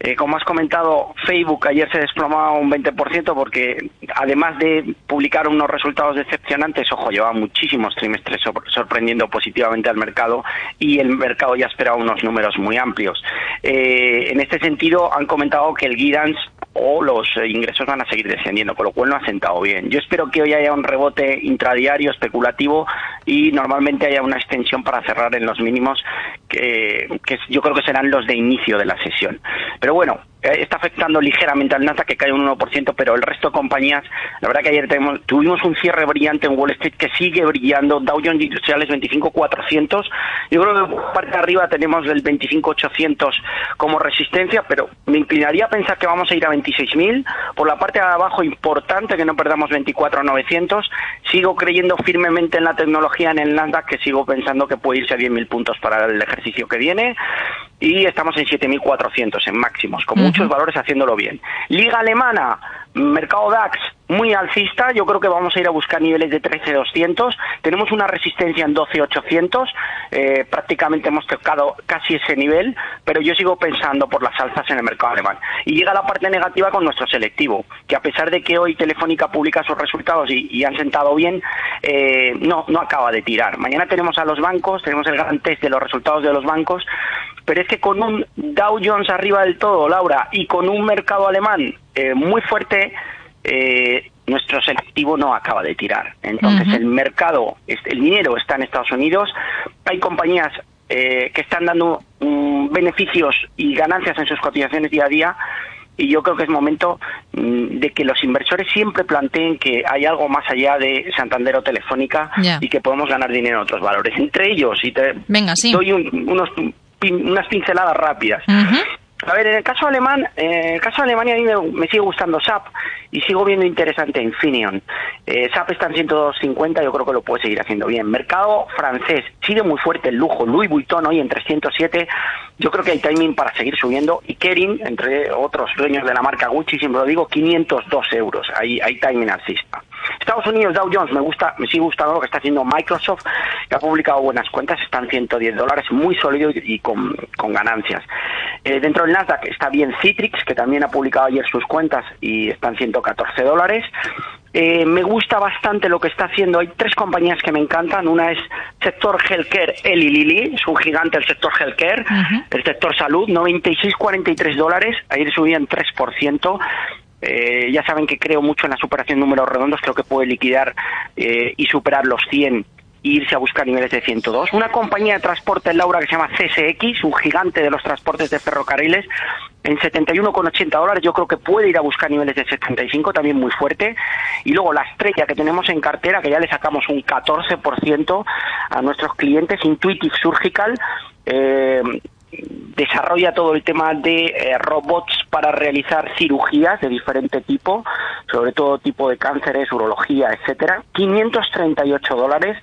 Eh, como has comentado, Facebook ayer se desplomaba un 20% porque, además de publicar unos resultados decepcionantes, ojo, lleva muchísimos trimestres sorprendiendo positivamente al mercado y el mercado ya esperaba unos números muy amplios. Eh, en este sentido, han comentado que el guidance o los eh, ingresos van a seguir descendiendo, con lo cual no ha sentado bien. Yo espero que hoy haya un rebote intradiario especulativo y normalmente haya una extensión para cerrar en los mínimos que, que yo creo que serán los de inicio de la sesión. Pero bueno, está afectando ligeramente al Nasdaq que cae un 1%, pero el resto de compañías, la verdad que ayer tuvimos un cierre brillante en Wall Street que sigue brillando, Dow Jones Industriales 25.400, yo creo que parte de arriba tenemos el 25.800 como resistencia, pero me inclinaría a pensar que vamos a ir a 26.000, por la parte de abajo importante que no perdamos 24.900, sigo creyendo firmemente en la tecnología en el Nasdaq que sigo pensando que puede irse a 10.000 puntos para el ejercicio que viene y estamos en 7.400 en máximos, con muchos valores haciéndolo bien. Liga alemana, mercado DAX muy alcista, yo creo que vamos a ir a buscar niveles de 13.200, tenemos una resistencia en 12.800, eh, prácticamente hemos tocado casi ese nivel, pero yo sigo pensando por las alzas en el mercado alemán. Y llega la parte negativa con nuestro selectivo, que a pesar de que hoy Telefónica publica sus resultados y, han sentado bien, eh, no, no acaba de tirar. Mañana tenemos a los bancos, tenemos el gran test de los resultados de los bancos, pero es que con un Dow Jones arriba del todo, Laura, y con un mercado alemán eh, muy fuerte, eh, nuestro selectivo no acaba de tirar. Entonces el mercado, el dinero está en Estados Unidos, hay compañías eh, que están dando mm, beneficios y ganancias en sus cotizaciones día a día y yo creo que es momento mm, de que los inversores siempre planteen que hay algo más allá de Santander o Telefónica y que podemos ganar dinero en otros valores. Entre ellos, y te doy unos unas pinceladas rápidas. A ver, en el caso alemán, en el caso de Alemania a mí me, sigue gustando SAP y sigo viendo interesante Infineon. Eh, SAP está en 150, yo creo que lo puede seguir haciendo bien. Mercado francés, sigue muy fuerte el lujo. Louis Vuitton hoy en 307, yo creo que hay timing para seguir subiendo. Y Kering, entre otros dueños de la marca Gucci, siempre lo digo, 502 euros. Hay, hay timing alcista. Estados Unidos, Dow Jones, me gusta, me sigue gustando lo que está haciendo Microsoft, que ha publicado buenas cuentas, están 110 dólares, muy sólido y, con, ganancias. Eh, dentro del Nasdaq está bien Citrix, que también ha publicado ayer sus cuentas y están 114 dólares. Eh, me gusta bastante lo que está haciendo. Hay tres compañías que me encantan. Una es sector healthcare, Eli Lilly, es un gigante el sector healthcare. El sector salud, 96,43 dólares. Ayer subían 3%. Eh, ya saben que creo mucho en la superación de números redondos, creo que puede liquidar eh, y superar los 100 e irse a buscar niveles de 102. Una compañía de transporte en Laura que se llama CSX, un gigante de los transportes de ferrocarriles, en 71,80 dólares yo creo que puede ir a buscar niveles de 75, también muy fuerte. Y luego la estrella que tenemos en cartera, que ya le sacamos un 14% a nuestros clientes, Intuitive Surgical, eh, desarrolla todo el tema de eh, robots para realizar cirugías de diferente tipo, sobre todo tipo de cánceres, urología, etcétera. 538 dólares,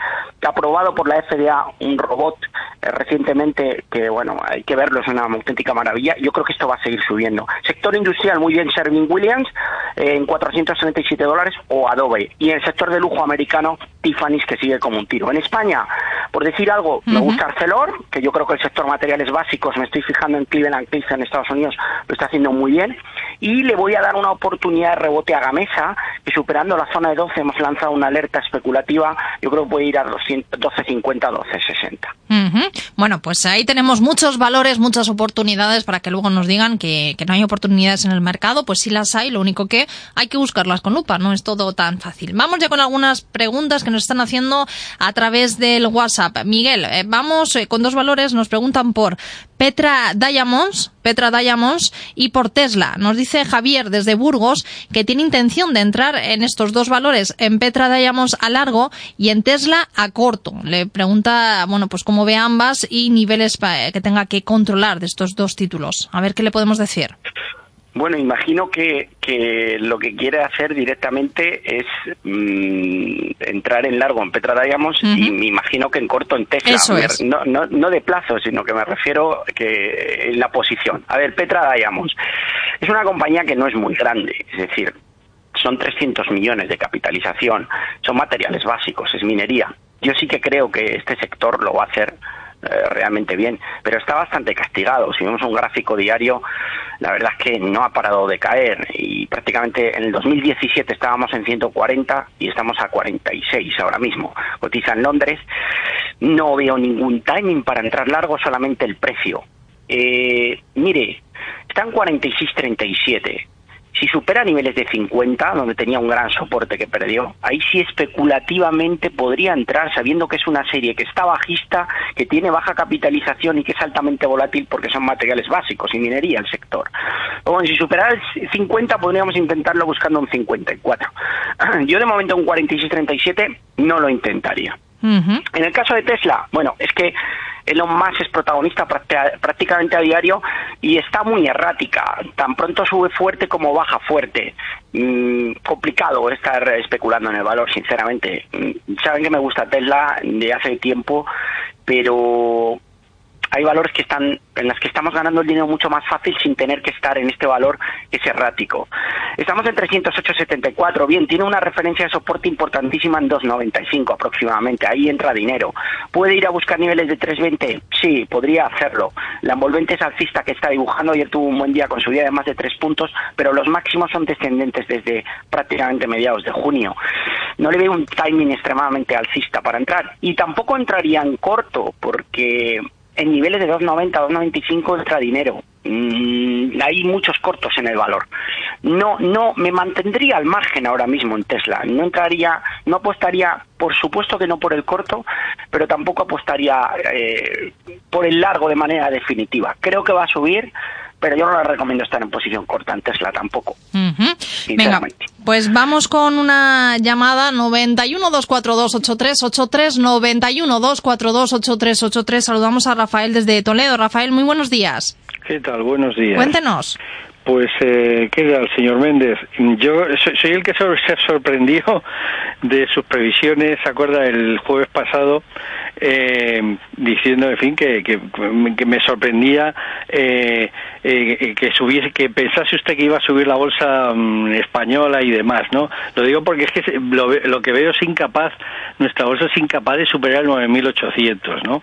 aprobado por la FDA un robot eh, recientemente que, bueno, hay que verlo, es una auténtica maravilla. Yo creo que esto va a seguir subiendo. Sector industrial, muy bien, Serving Williams, eh, en 437 dólares, o Adobe. Y en el sector de lujo americano, Tiffany's, que sigue como un tiro. En España, por decir algo, me gusta Arcelor, que yo creo que el sector materiales básicos, me estoy fijando en Cleveland Cliffs en Estados Unidos, lo está haciendo muy bien. Y le voy a dar una oportunidad de rebote a Gamesa, que superando la zona de 12 hemos lanzado una alerta especulativa, yo creo que puede ir a 12.50, 12.60. Bueno, pues ahí tenemos muchos valores, muchas oportunidades para que luego nos digan que, que no hay oportunidades en el mercado, pues sí las hay, lo único que hay que buscarlas con lupa, no es todo tan fácil. Vamos ya con algunas preguntas que nos están haciendo a través del WhatsApp. Miguel, eh, vamos eh, con dos valores, nos preguntan por Petra Diamonds, Petra Diamonds y por Tesla. Nos dice Javier desde Burgos que tiene intención de entrar en estos dos valores, en Petra Diamonds a largo y en Tesla a corto. Le pregunta, bueno, pues cómo ve ambas y niveles que tenga que controlar de estos dos títulos. A ver qué le podemos decir. Bueno, imagino que, que lo que quiere hacer directamente es mm, entrar en largo en Petra Diamonds y me imagino que en corto en Tesla. Eso es. no, no, no de plazo, sino que me refiero que en la posición. A ver, Petra Diamonds es una compañía que no es muy grande, es decir, son 300 millones de capitalización, son materiales básicos, es minería. Yo sí que creo que este sector lo va a hacer eh, realmente bien, pero está bastante castigado. Si vemos un gráfico diario, la verdad es que no ha parado de caer y prácticamente en el 2017 estábamos en 140 y estamos a 46 ahora mismo. Cotiza en Londres. No veo ningún timing para entrar largo, solamente el precio. Eh, mire, está en 46.37. Si supera niveles de 50, donde tenía un gran soporte que perdió, ahí sí especulativamente podría entrar sabiendo que es una serie que está bajista, que tiene baja capitalización y que es altamente volátil porque son materiales básicos y minería el sector. Bueno, si superara el 50 podríamos intentarlo buscando un 54. <clears throat> Yo de momento un 46-37 no lo intentaría. En el caso de Tesla, bueno, es que Elon Musk es protagonista prácti- prácticamente a diario y está muy errática. Tan pronto sube fuerte como baja fuerte. Mm, complicado estar especulando en el valor, sinceramente. Mm, Saben que me gusta Tesla de hace tiempo, pero hay valores que están en las que estamos ganando el dinero mucho más fácil sin tener que estar en este valor que es errático. Estamos en 308.74, bien, tiene una referencia de soporte importantísima en 2.95 aproximadamente, ahí entra dinero. ¿Puede ir a buscar niveles de 3.20? Sí, podría hacerlo. La envolvente es alcista que está dibujando, ayer tuvo un buen día con su día de más de 3 puntos, pero los máximos son descendentes desde prácticamente mediados de junio. No le veo un timing extremadamente alcista para entrar y tampoco entraría en corto porque en niveles de 2.90, 2.95 entra dinero. Mm, hay muchos cortos en el valor. No, no, me mantendría al margen ahora mismo en Tesla. No entraría, no apostaría, por supuesto que no por el corto, pero tampoco apostaría eh, por el largo de manera definitiva. Creo que va a subir, pero yo no le recomiendo estar en posición corta en Tesla tampoco. Venga, sinceramente. pues vamos con una llamada 91 242 8383 91 242 8383. Saludamos a Rafael desde Toledo. Rafael, muy buenos días. ¿Qué tal? Buenos días. Cuéntenos. Pues, eh, ¿qué tal, señor Méndez? Yo soy, el que se sorprendió de sus previsiones, ¿se acuerda? El jueves pasado, eh, diciendo, en fin, que, que, me sorprendía eh, eh, que subiese, que pensase usted que iba a subir la bolsa mm, española y demás, ¿no? Lo digo porque es que lo, lo que veo es incapaz, nuestra bolsa es incapaz de superar el 9.800, ¿no?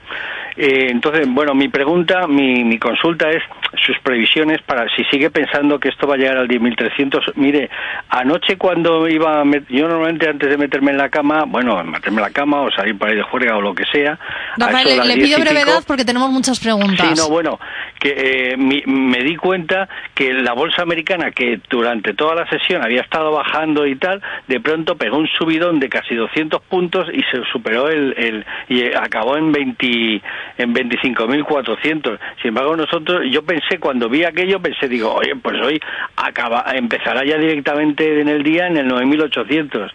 Eh, entonces, bueno, mi pregunta, mi, mi consulta es sus previsiones para si sigue pensando que esto va a llegar al 10.300. Mire, anoche cuando iba, a met- yo normalmente antes de meterme en la cama, bueno, meterme en la cama o salir para ir de juerga o lo que sea. Rafael, le, las le 10 pido pico, brevedad porque tenemos muchas preguntas. Sí, no, bueno, que eh, mi- me di cuenta que la bolsa americana, que durante toda la sesión había estado bajando y tal, de pronto pegó un subidón de casi 200 puntos y se superó el, el y eh, acabó en 20 en 25.400. Sin embargo, nosotros, yo pensé cuando vi aquello, pensé, digo, oye, pues hoy acaba, empezará ya directamente en el día en el 9.800.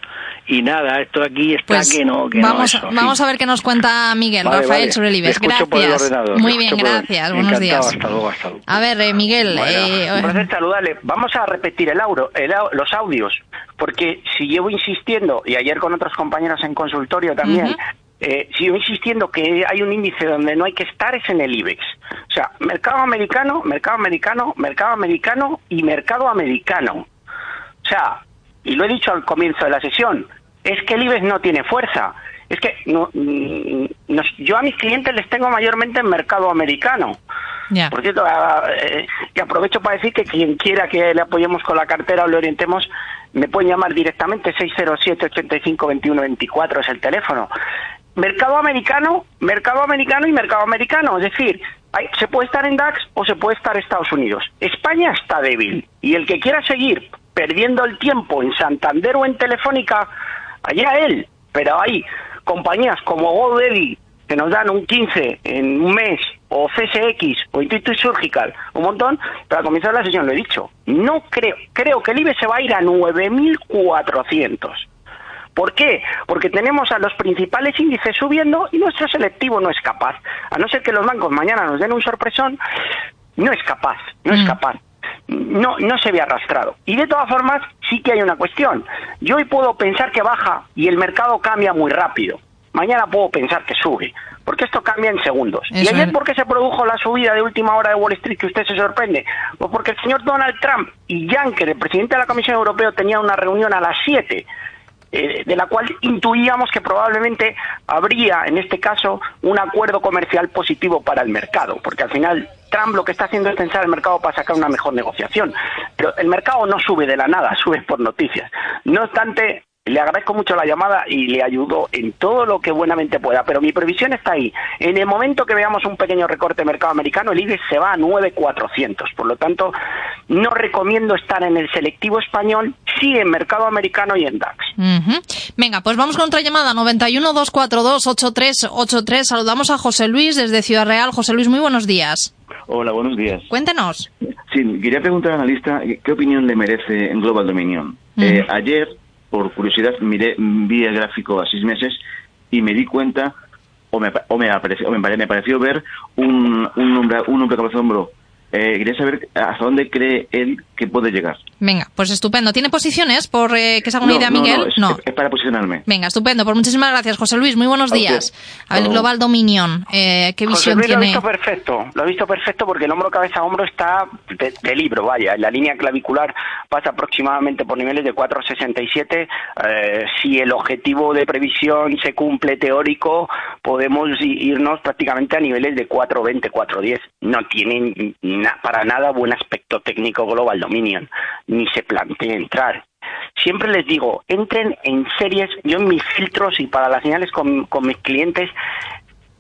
Y nada, esto aquí está Pues que no, que vamos, no. eso, vamos a ver qué nos cuenta Miguel, Vale, Rafael, vale. sobre el IBEX. el Gracias. ordenador, Muy bien, el- gracias. Buenos Encantado, días. Hasta luego, hasta luego. A ver, eh, Miguel, eh, Un placer saludarle. Vamos a repetir el auro, el los audios, porque si llevo insistiendo, y ayer con otros compañeros en consultorio también, Ujú. eh, sigo insistiendo que hay un índice donde no hay que estar es en el IBEX. O sea, mercado americano, mercado americano, mercado americano y mercado americano. O sea, y lo he dicho al comienzo de la sesión, es que el IBEX no tiene fuerza. Es que no, mm, yo a mis clientes les tengo mayormente en mercado americano. Ya. Por cierto, ah, eh, y aprovecho para decir que quien quiera que le apoyemos con la cartera o le orientemos, me pueden llamar directamente 607-85-21-24 es el teléfono. Mercado americano, mercado americano y mercado americano. Es decir, hay- se puede estar en DAX o se puede estar en Estados Unidos. España está débil y el que quiera seguir perdiendo el tiempo en Santander o en Telefónica, allá él. Pero hay compañías como GoDaddy que nos dan un 15 en un mes, o CSX, o Intuitive Surgical, un montón, pero al comenzar la sesión lo he dicho, no creo, creo que el IBE se va a ir a 9.400. ¿Por qué? Porque tenemos a los principales índices subiendo y nuestro selectivo no es capaz. A no ser que los bancos mañana nos den un sorpresón, no es capaz, no es capaz. No, no se ve arrastrado. Y de todas formas, sí que hay una cuestión. Yo hoy puedo pensar que baja y el mercado cambia muy rápido. Mañana puedo pensar que sube, porque esto cambia en segundos. ¿Y ayer por qué se produjo la subida de última hora de Wall Street que usted se sorprende? Pues porque el señor Donald Trump y Juncker, el presidente de la Comisión Europea, tenían una reunión a las 7 eh, de la cual intuíamos que probablemente habría, en este caso, un acuerdo comercial positivo para el mercado, porque al final Trump lo que está haciendo es tensar el mercado para sacar una mejor negociación. Pero el mercado no sube de la nada, <laughs> sube por noticias. No obstante, le agradezco mucho la llamada y le ayudo en todo lo que buenamente pueda, pero mi previsión está ahí. En el momento que veamos un pequeño recorte de mercado americano, el IBEX se va a 9,400. Por lo tanto, no recomiendo estar en el selectivo español, sí en mercado americano y en DAX. Venga, pues vamos con otra llamada, 91 242 8383. Saludamos a José Luis desde Ciudad Real. José Luis, muy buenos días. Hola, buenos días. Cuéntenos. Sí, quería preguntar al analista qué opinión le merece en Global Dominion. Eh, ayer, por curiosidad, miré, vi el gráfico a seis meses y me di cuenta, o me, o me, apareció, o me, pare- me pareció ver un, un, umbra- un umbra hombro. Eh, quería saber hasta dónde cree él que puede llegar. Venga, pues estupendo. ¿Tiene posiciones por eh, que se haga una No, idea, no, Miguel? no, es, es para posicionarme. Venga, estupendo. Pues muchísimas gracias, José Luis. Muy buenos A días. A ver, Hasta luego. Global Dominion, eh, ¿qué José visión Luis lo ha tiene? visto perfecto, lo ha visto perfecto porque el hombro cabeza a hombro está de, de libro, vaya, la línea clavicular pasa aproximadamente por niveles de 4,67. Eh, si el objetivo de previsión se cumple teórico, podemos irnos prácticamente a niveles de 4,20, 4,10. No tienen para nada buen aspecto técnico Global Dominion, ni se plantea entrar. Siempre les digo, entren en series, yo en mis filtros y para las señales con, con mis clientes,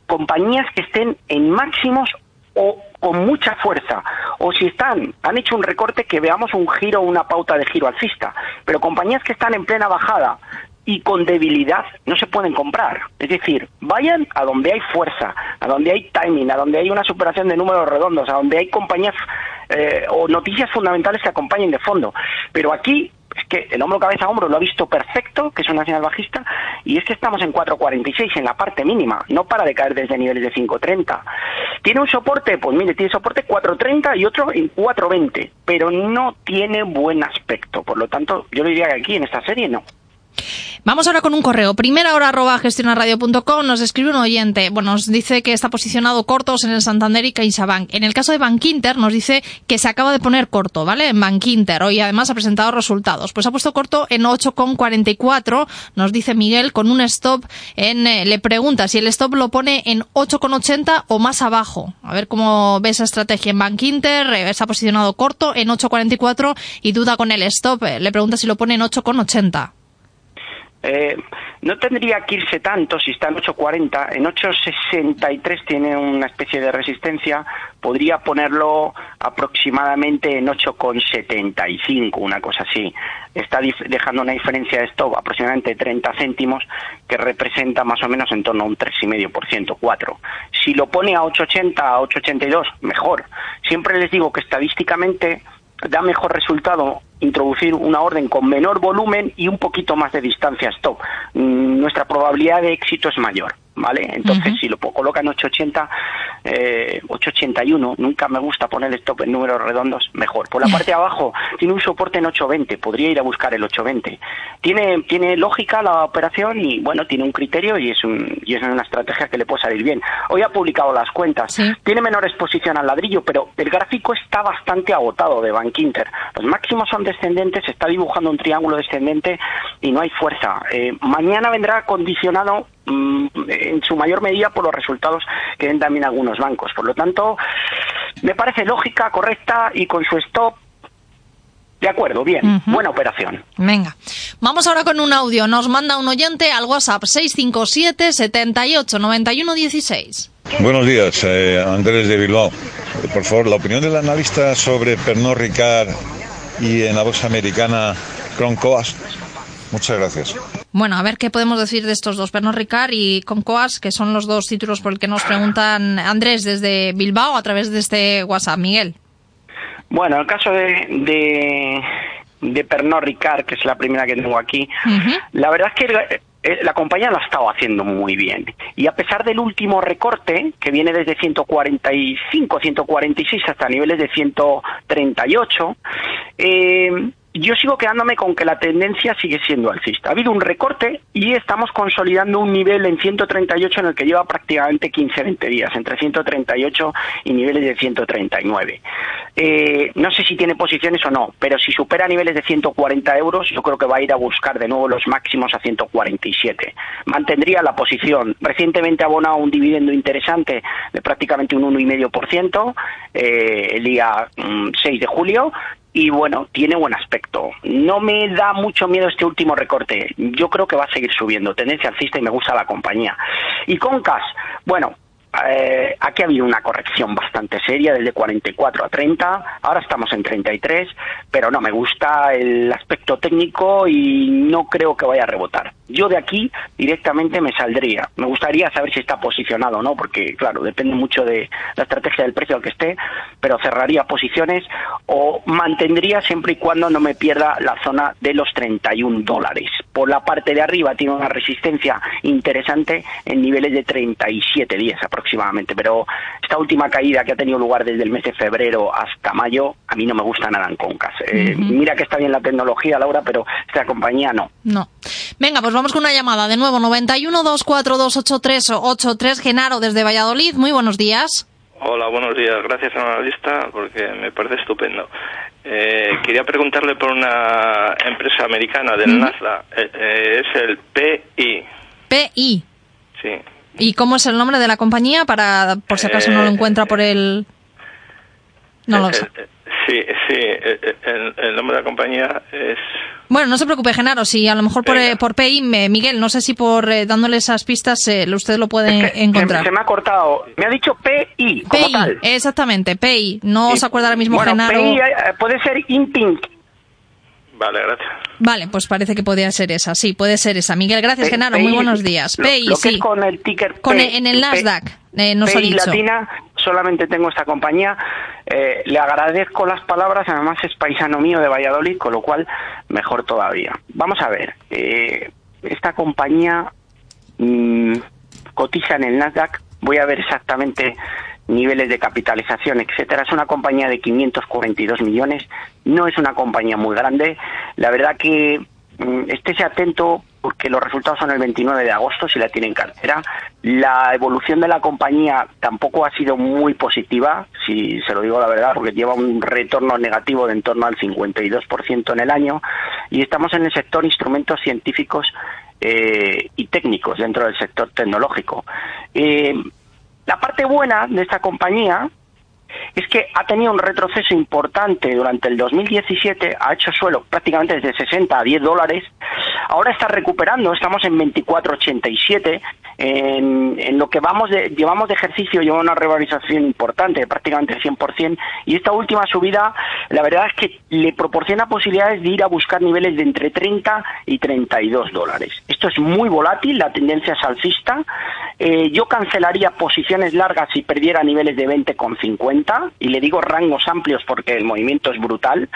compañías que estén en máximos o con mucha fuerza o si están han hecho un recorte que veamos un giro una pauta de giro alcista pero compañías que están en plena bajada y con debilidad no se pueden comprar es decir vayan a donde hay fuerza a donde hay timing a donde hay una superación de números redondos a donde hay compañías eh, o noticias fundamentales que acompañen de fondo pero aquí es que el hombro cabeza hombro lo ha visto perfecto, que es una señal bajista, y es que estamos en 4.46 en la parte mínima, no para de caer desde niveles de 5.30. ¿Tiene un soporte? Pues mire, tiene soporte 4.30 y otro en 4.20, pero no tiene buen aspecto. Por lo tanto, yo le diría que aquí en esta serie no. Vamos ahora con un correo. Primera hora arroba gestionarradio.com nos escribe un oyente. Bueno, nos dice que está posicionado cortos en el Santander y CaixaBank. En el caso de Bankinter nos dice que se acaba de poner corto, ¿vale? En Bankinter. Hoy además ha presentado resultados. Pues ha puesto corto en 8,44. Nos dice Miguel con un stop en... eh, le pregunta si el stop lo pone en 8,80 o más abajo. A ver cómo ve esa estrategia en Bankinter. Eh, está posicionado corto en 8,44 y duda con el stop. Eh, Le pregunta si lo pone en 8,80. Eh, no tendría que irse tanto si está en 8.40. En 8.63 tiene una especie de resistencia. Podría ponerlo aproximadamente en 8.75, una cosa así. Está dejando una diferencia de stop aproximadamente 30 céntimos que representa más o menos en torno a un 3,5%, 4. Si lo pone a 8.80, a 8.82, mejor. Siempre les digo que estadísticamente da mejor resultado introducir una orden con menor volumen y un poquito más de distancia stop. Mm, Nuestra probabilidad de éxito es mayor, ¿vale? Entonces, Ujú. si lo po- coloca en 880, eh, 881, nunca me gusta poner stop en números redondos, mejor. Por la <laughs> parte de abajo, tiene un soporte en 820, podría ir a buscar el 820. Tiene, tiene lógica la operación y, bueno, tiene un criterio y es, un, y es una estrategia que le puede salir bien. Hoy ha publicado las cuentas, tiene menor exposición al ladrillo, pero el gráfico está bastante agotado de Bank Inter. Los máximos son descendentes, está dibujando un triángulo descendente y no hay fuerza. Eh, mañana vendrá condicionado en su mayor medida por los resultados que den también algunos bancos. Por lo tanto, me parece lógica, correcta y con su stop de acuerdo, bien, buena operación. Venga, vamos ahora con un audio. Nos manda un oyente al WhatsApp 657 78 91 16. Buenos días, eh, Andrés de Bilbao. Eh, Por favor, la opinión del analista sobre Pernod Ricard y en la bolsa americana Croncoas. Muchas gracias. Bueno, a ver qué podemos decir de estos dos, Pernod Ricard y Concoas, que son los dos títulos por el que nos preguntan Andrés desde Bilbao a través de este WhatsApp. Miguel. Bueno, el caso de, de, de Pernod Ricard, que es la primera que tengo aquí, la verdad es que eh, la compañía lo ha estado haciendo muy bien. Y a pesar del último recorte, que viene desde 145, 146 hasta niveles de 138, eh, yo sigo quedándome con que la tendencia sigue siendo alcista. Ha habido un recorte y estamos consolidando un nivel en 138 en el que lleva prácticamente 15-20 días, entre 138 y niveles de 139. Eh, no sé si tiene posiciones o no, pero si supera niveles de 140 euros, yo creo que va a ir a buscar de nuevo los máximos a 147. Mantendría la posición. Recientemente ha abonado un dividendo interesante de prácticamente un 1,5% eh, el día 6 mm, de julio y bueno, tiene buen aspecto. No me da mucho miedo este último recorte. Yo creo que va a seguir subiendo, tendencia alcista y me gusta la compañía. Y Concas, bueno, eh, aquí ha habido una corrección bastante seria, desde 44 a 30, ahora estamos en 33, pero no me gusta el aspecto técnico y no creo que vaya a rebotar. Yo de aquí directamente me saldría. Me gustaría saber si está posicionado o no, porque claro, depende mucho de la estrategia del precio al que esté, pero cerraría posiciones o mantendría siempre y cuando no me pierda la zona de los 31 dólares. Por la parte de arriba tiene una resistencia interesante en niveles de 37 días aproximadamente pero esta última caída que ha tenido lugar desde el mes de febrero hasta mayo, a mí no me gusta nada en Concas. Eh, mira que está bien la tecnología, Laura, pero esta compañía no. No. Venga, pues vamos con una llamada de nuevo, 91 242 8383 Genaro desde Valladolid. Muy buenos días. Hola, buenos días. Gracias, analista, porque me parece estupendo. Eh, quería preguntarle por una empresa americana del Nasdaq. Eh, es el PI. PI. Sí. ¿Y cómo es el nombre de la compañía para por si acaso no lo encuentra por el no lo sé. Sí, sí, el, nombre de la compañía es bueno, no se preocupe, Genaro, si a lo mejor por, eh, por PI, Miguel, no sé si por eh, dándole esas pistas eh, usted lo puede encontrar. Se, me ha cortado. Me ha dicho PI, como PI, exactamente, PI. No se acuerda ahora mismo, bueno, Genaro. PI puede ser Impink. Vale, gracias. Vale, pues parece que podría ser esa. Sí, puede ser esa. Miguel, gracias, Genaro. muy buenos días. PI, lo sí. Es con el ticker con P, en el Nasdaq. Eh, nos PI ha dicho. Latina, solamente tengo esta compañía. Eh, le agradezco las palabras, además es paisano mío de Valladolid, con lo cual mejor todavía. Vamos a ver, eh, esta compañía mmm, cotiza en el Nasdaq, voy a ver exactamente niveles de capitalización, etcétera. Es una compañía de 542 millones, no es una compañía muy grande. La verdad que mm, estése atento porque los resultados son el 29 de agosto, si la tiene en cartera. La evolución de la compañía tampoco ha sido muy positiva, si se lo digo la verdad, porque lleva un retorno negativo de en torno al 52% en el año. Y estamos en el sector instrumentos científicos eh, y técnicos dentro del sector tecnológico. Eh, la parte buena de esta compañía es que ha tenido un retroceso importante durante el 2017, ha hecho suelo prácticamente desde 60 a 10 dólares, ahora está recuperando, estamos en 24,87, en, en lo que vamos de, llevamos de ejercicio lleva una revalorización importante, prácticamente el 100%, y esta última subida, la verdad es que le proporciona posibilidades de ir a buscar niveles de entre 30 y 32 dólares. Esto es muy volátil, la tendencia es alcista, eh, yo cancelaría posiciones largas si perdiera niveles de 20,50, y le digo rangos amplios porque el movimiento es brutal,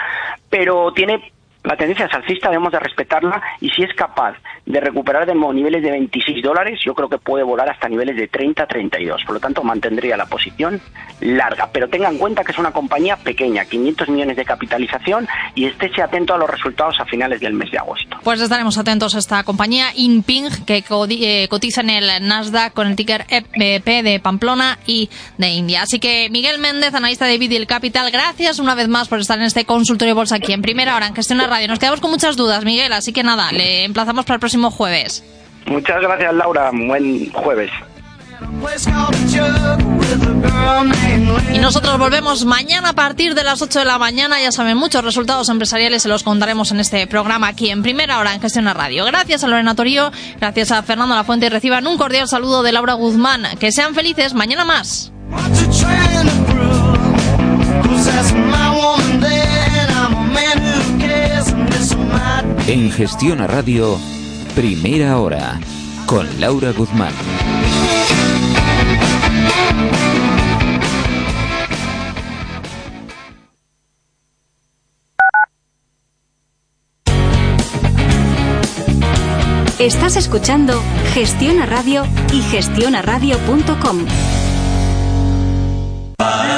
pero tiene la tendencia es alcista, debemos de respetarla y si es capaz de recuperar de niveles de 26 dólares, yo creo que puede volar hasta niveles de 30, 32. Por lo tanto, mantendría la posición larga. Pero tenga en cuenta que es una compañía pequeña, 500 millones de capitalización y estése atento a los resultados a finales del mes de agosto. Pues estaremos atentos a esta compañía Inping que eh, cotiza en el Nasdaq con el ticker EP de Pamplona y de India. Así que Miguel Méndez, analista de Vidil Capital, gracias una vez más por estar en este consultorio de bolsa aquí en primera hora en Gestión nos quedamos con muchas dudas, Miguel, así que nada, le emplazamos para el próximo jueves. Muchas gracias, Laura. Buen jueves. Y nosotros volvemos mañana a partir de las 8 de la mañana. Ya saben, muchos resultados empresariales se los contaremos en este programa aquí en primera hora en Gestión Radio. Gracias a Lorena Torío, gracias a Fernando Lafuente y reciban un cordial saludo de Laura Guzmán. Que sean felices mañana más. En Gestión a Radio, Primera Hora, con Laura Guzmán. Estás escuchando Gestiona Radio y gestionaradio.com.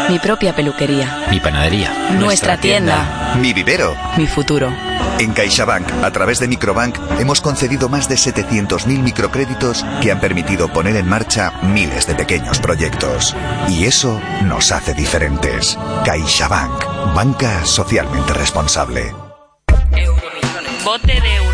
Mi propia peluquería. Mi panadería. Nuestra tienda. Mi vivero. Mi futuro. En CaixaBank, a través de Microbank, hemos concedido más de 700.000 microcréditos que han permitido poner en marcha miles de pequeños proyectos. Y eso nos hace diferentes. CaixaBank, banca socialmente responsable. Bote de.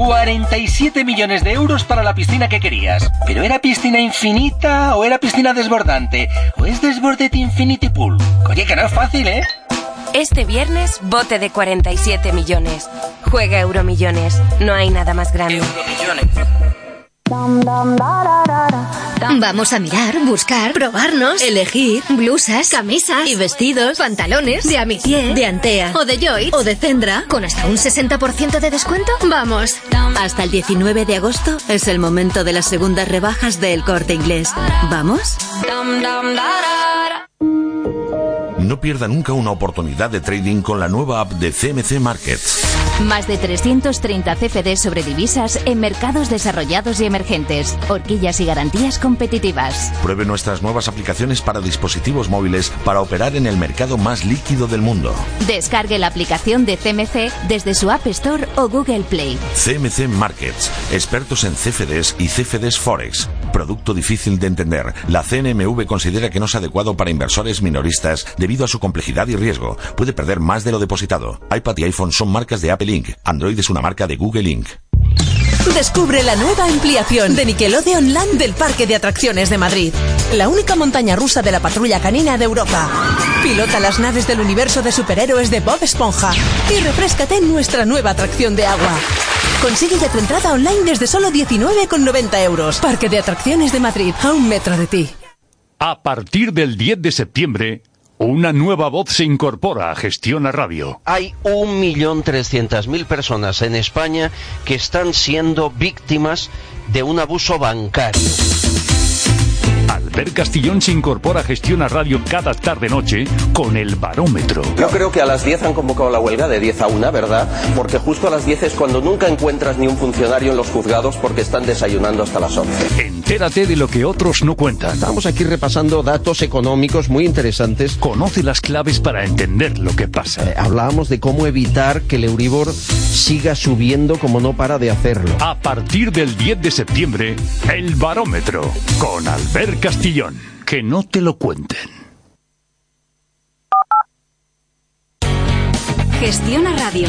47 millones de euros para la piscina que querías. ¿Pero era piscina infinita o era piscina desbordante? ¿O es Desbordet Infinity Pool? Oye, que no es fácil, ¿eh? Este viernes, bote de 47 millones. Juega Euromillones. No hay nada más grande. Vamos a mirar, buscar, probarnos, elegir blusas, camisas y vestidos, pantalones de Amitié, de Antea o de Joy o de Cendra con hasta un 60% de descuento. Vamos. Hasta el 19 de agosto es el momento de las segundas rebajas del Corte Inglés. ¿Vamos? No pierda nunca una oportunidad de trading con la nueva app de CMC Markets. Más de 330 CFDs sobre divisas en mercados desarrollados y emergentes. Horquillas y garantías competitivas. Pruebe nuestras nuevas aplicaciones para dispositivos móviles para operar en el mercado más líquido del mundo. Descargue la aplicación de CMC desde su App Store o Google Play. CMC Markets, expertos en CFDs y CFDs Forex. Producto difícil de entender. La CNMV considera que no es adecuado para inversores minoristas debido a su complejidad y riesgo. Puede perder más de lo depositado. iPad y iPhone son marcas de Apple Inc. Android es una marca de Google Inc. Descubre la nueva ampliación de Nickelodeon Land del Parque de Atracciones de Madrid. La única montaña rusa de la patrulla canina de Europa. Pilota las naves del universo de superhéroes de Bob Esponja y refrescate en nuestra nueva atracción de agua. Consigue ya tu entrada online desde solo 19,90 euros. Parque de Atracciones de Madrid, a un metro de ti. A partir del 10 de septiembre, una nueva voz se incorpora a Gestiona Radio. Hay 1.300.000 personas en España que están siendo víctimas de un abuso bancario. Albert Castillón se incorpora a Gestiona Radio cada tarde-noche con el barómetro. Yo creo que a las 10 han convocado la huelga de 10 a 1, ¿verdad? Porque justo a las 10 es cuando nunca encuentras ni un funcionario en los juzgados porque están desayunando hasta las 11. Entérate de lo que otros no cuentan. Estamos aquí repasando datos económicos muy interesantes. Conoce las claves para entender lo que pasa. Eh, hablábamos de cómo evitar que el Euribor siga subiendo como no para de hacerlo. A partir del 10 de septiembre, el barómetro con Albert Castillón. Que no te lo cuenten. Gestiona Radio.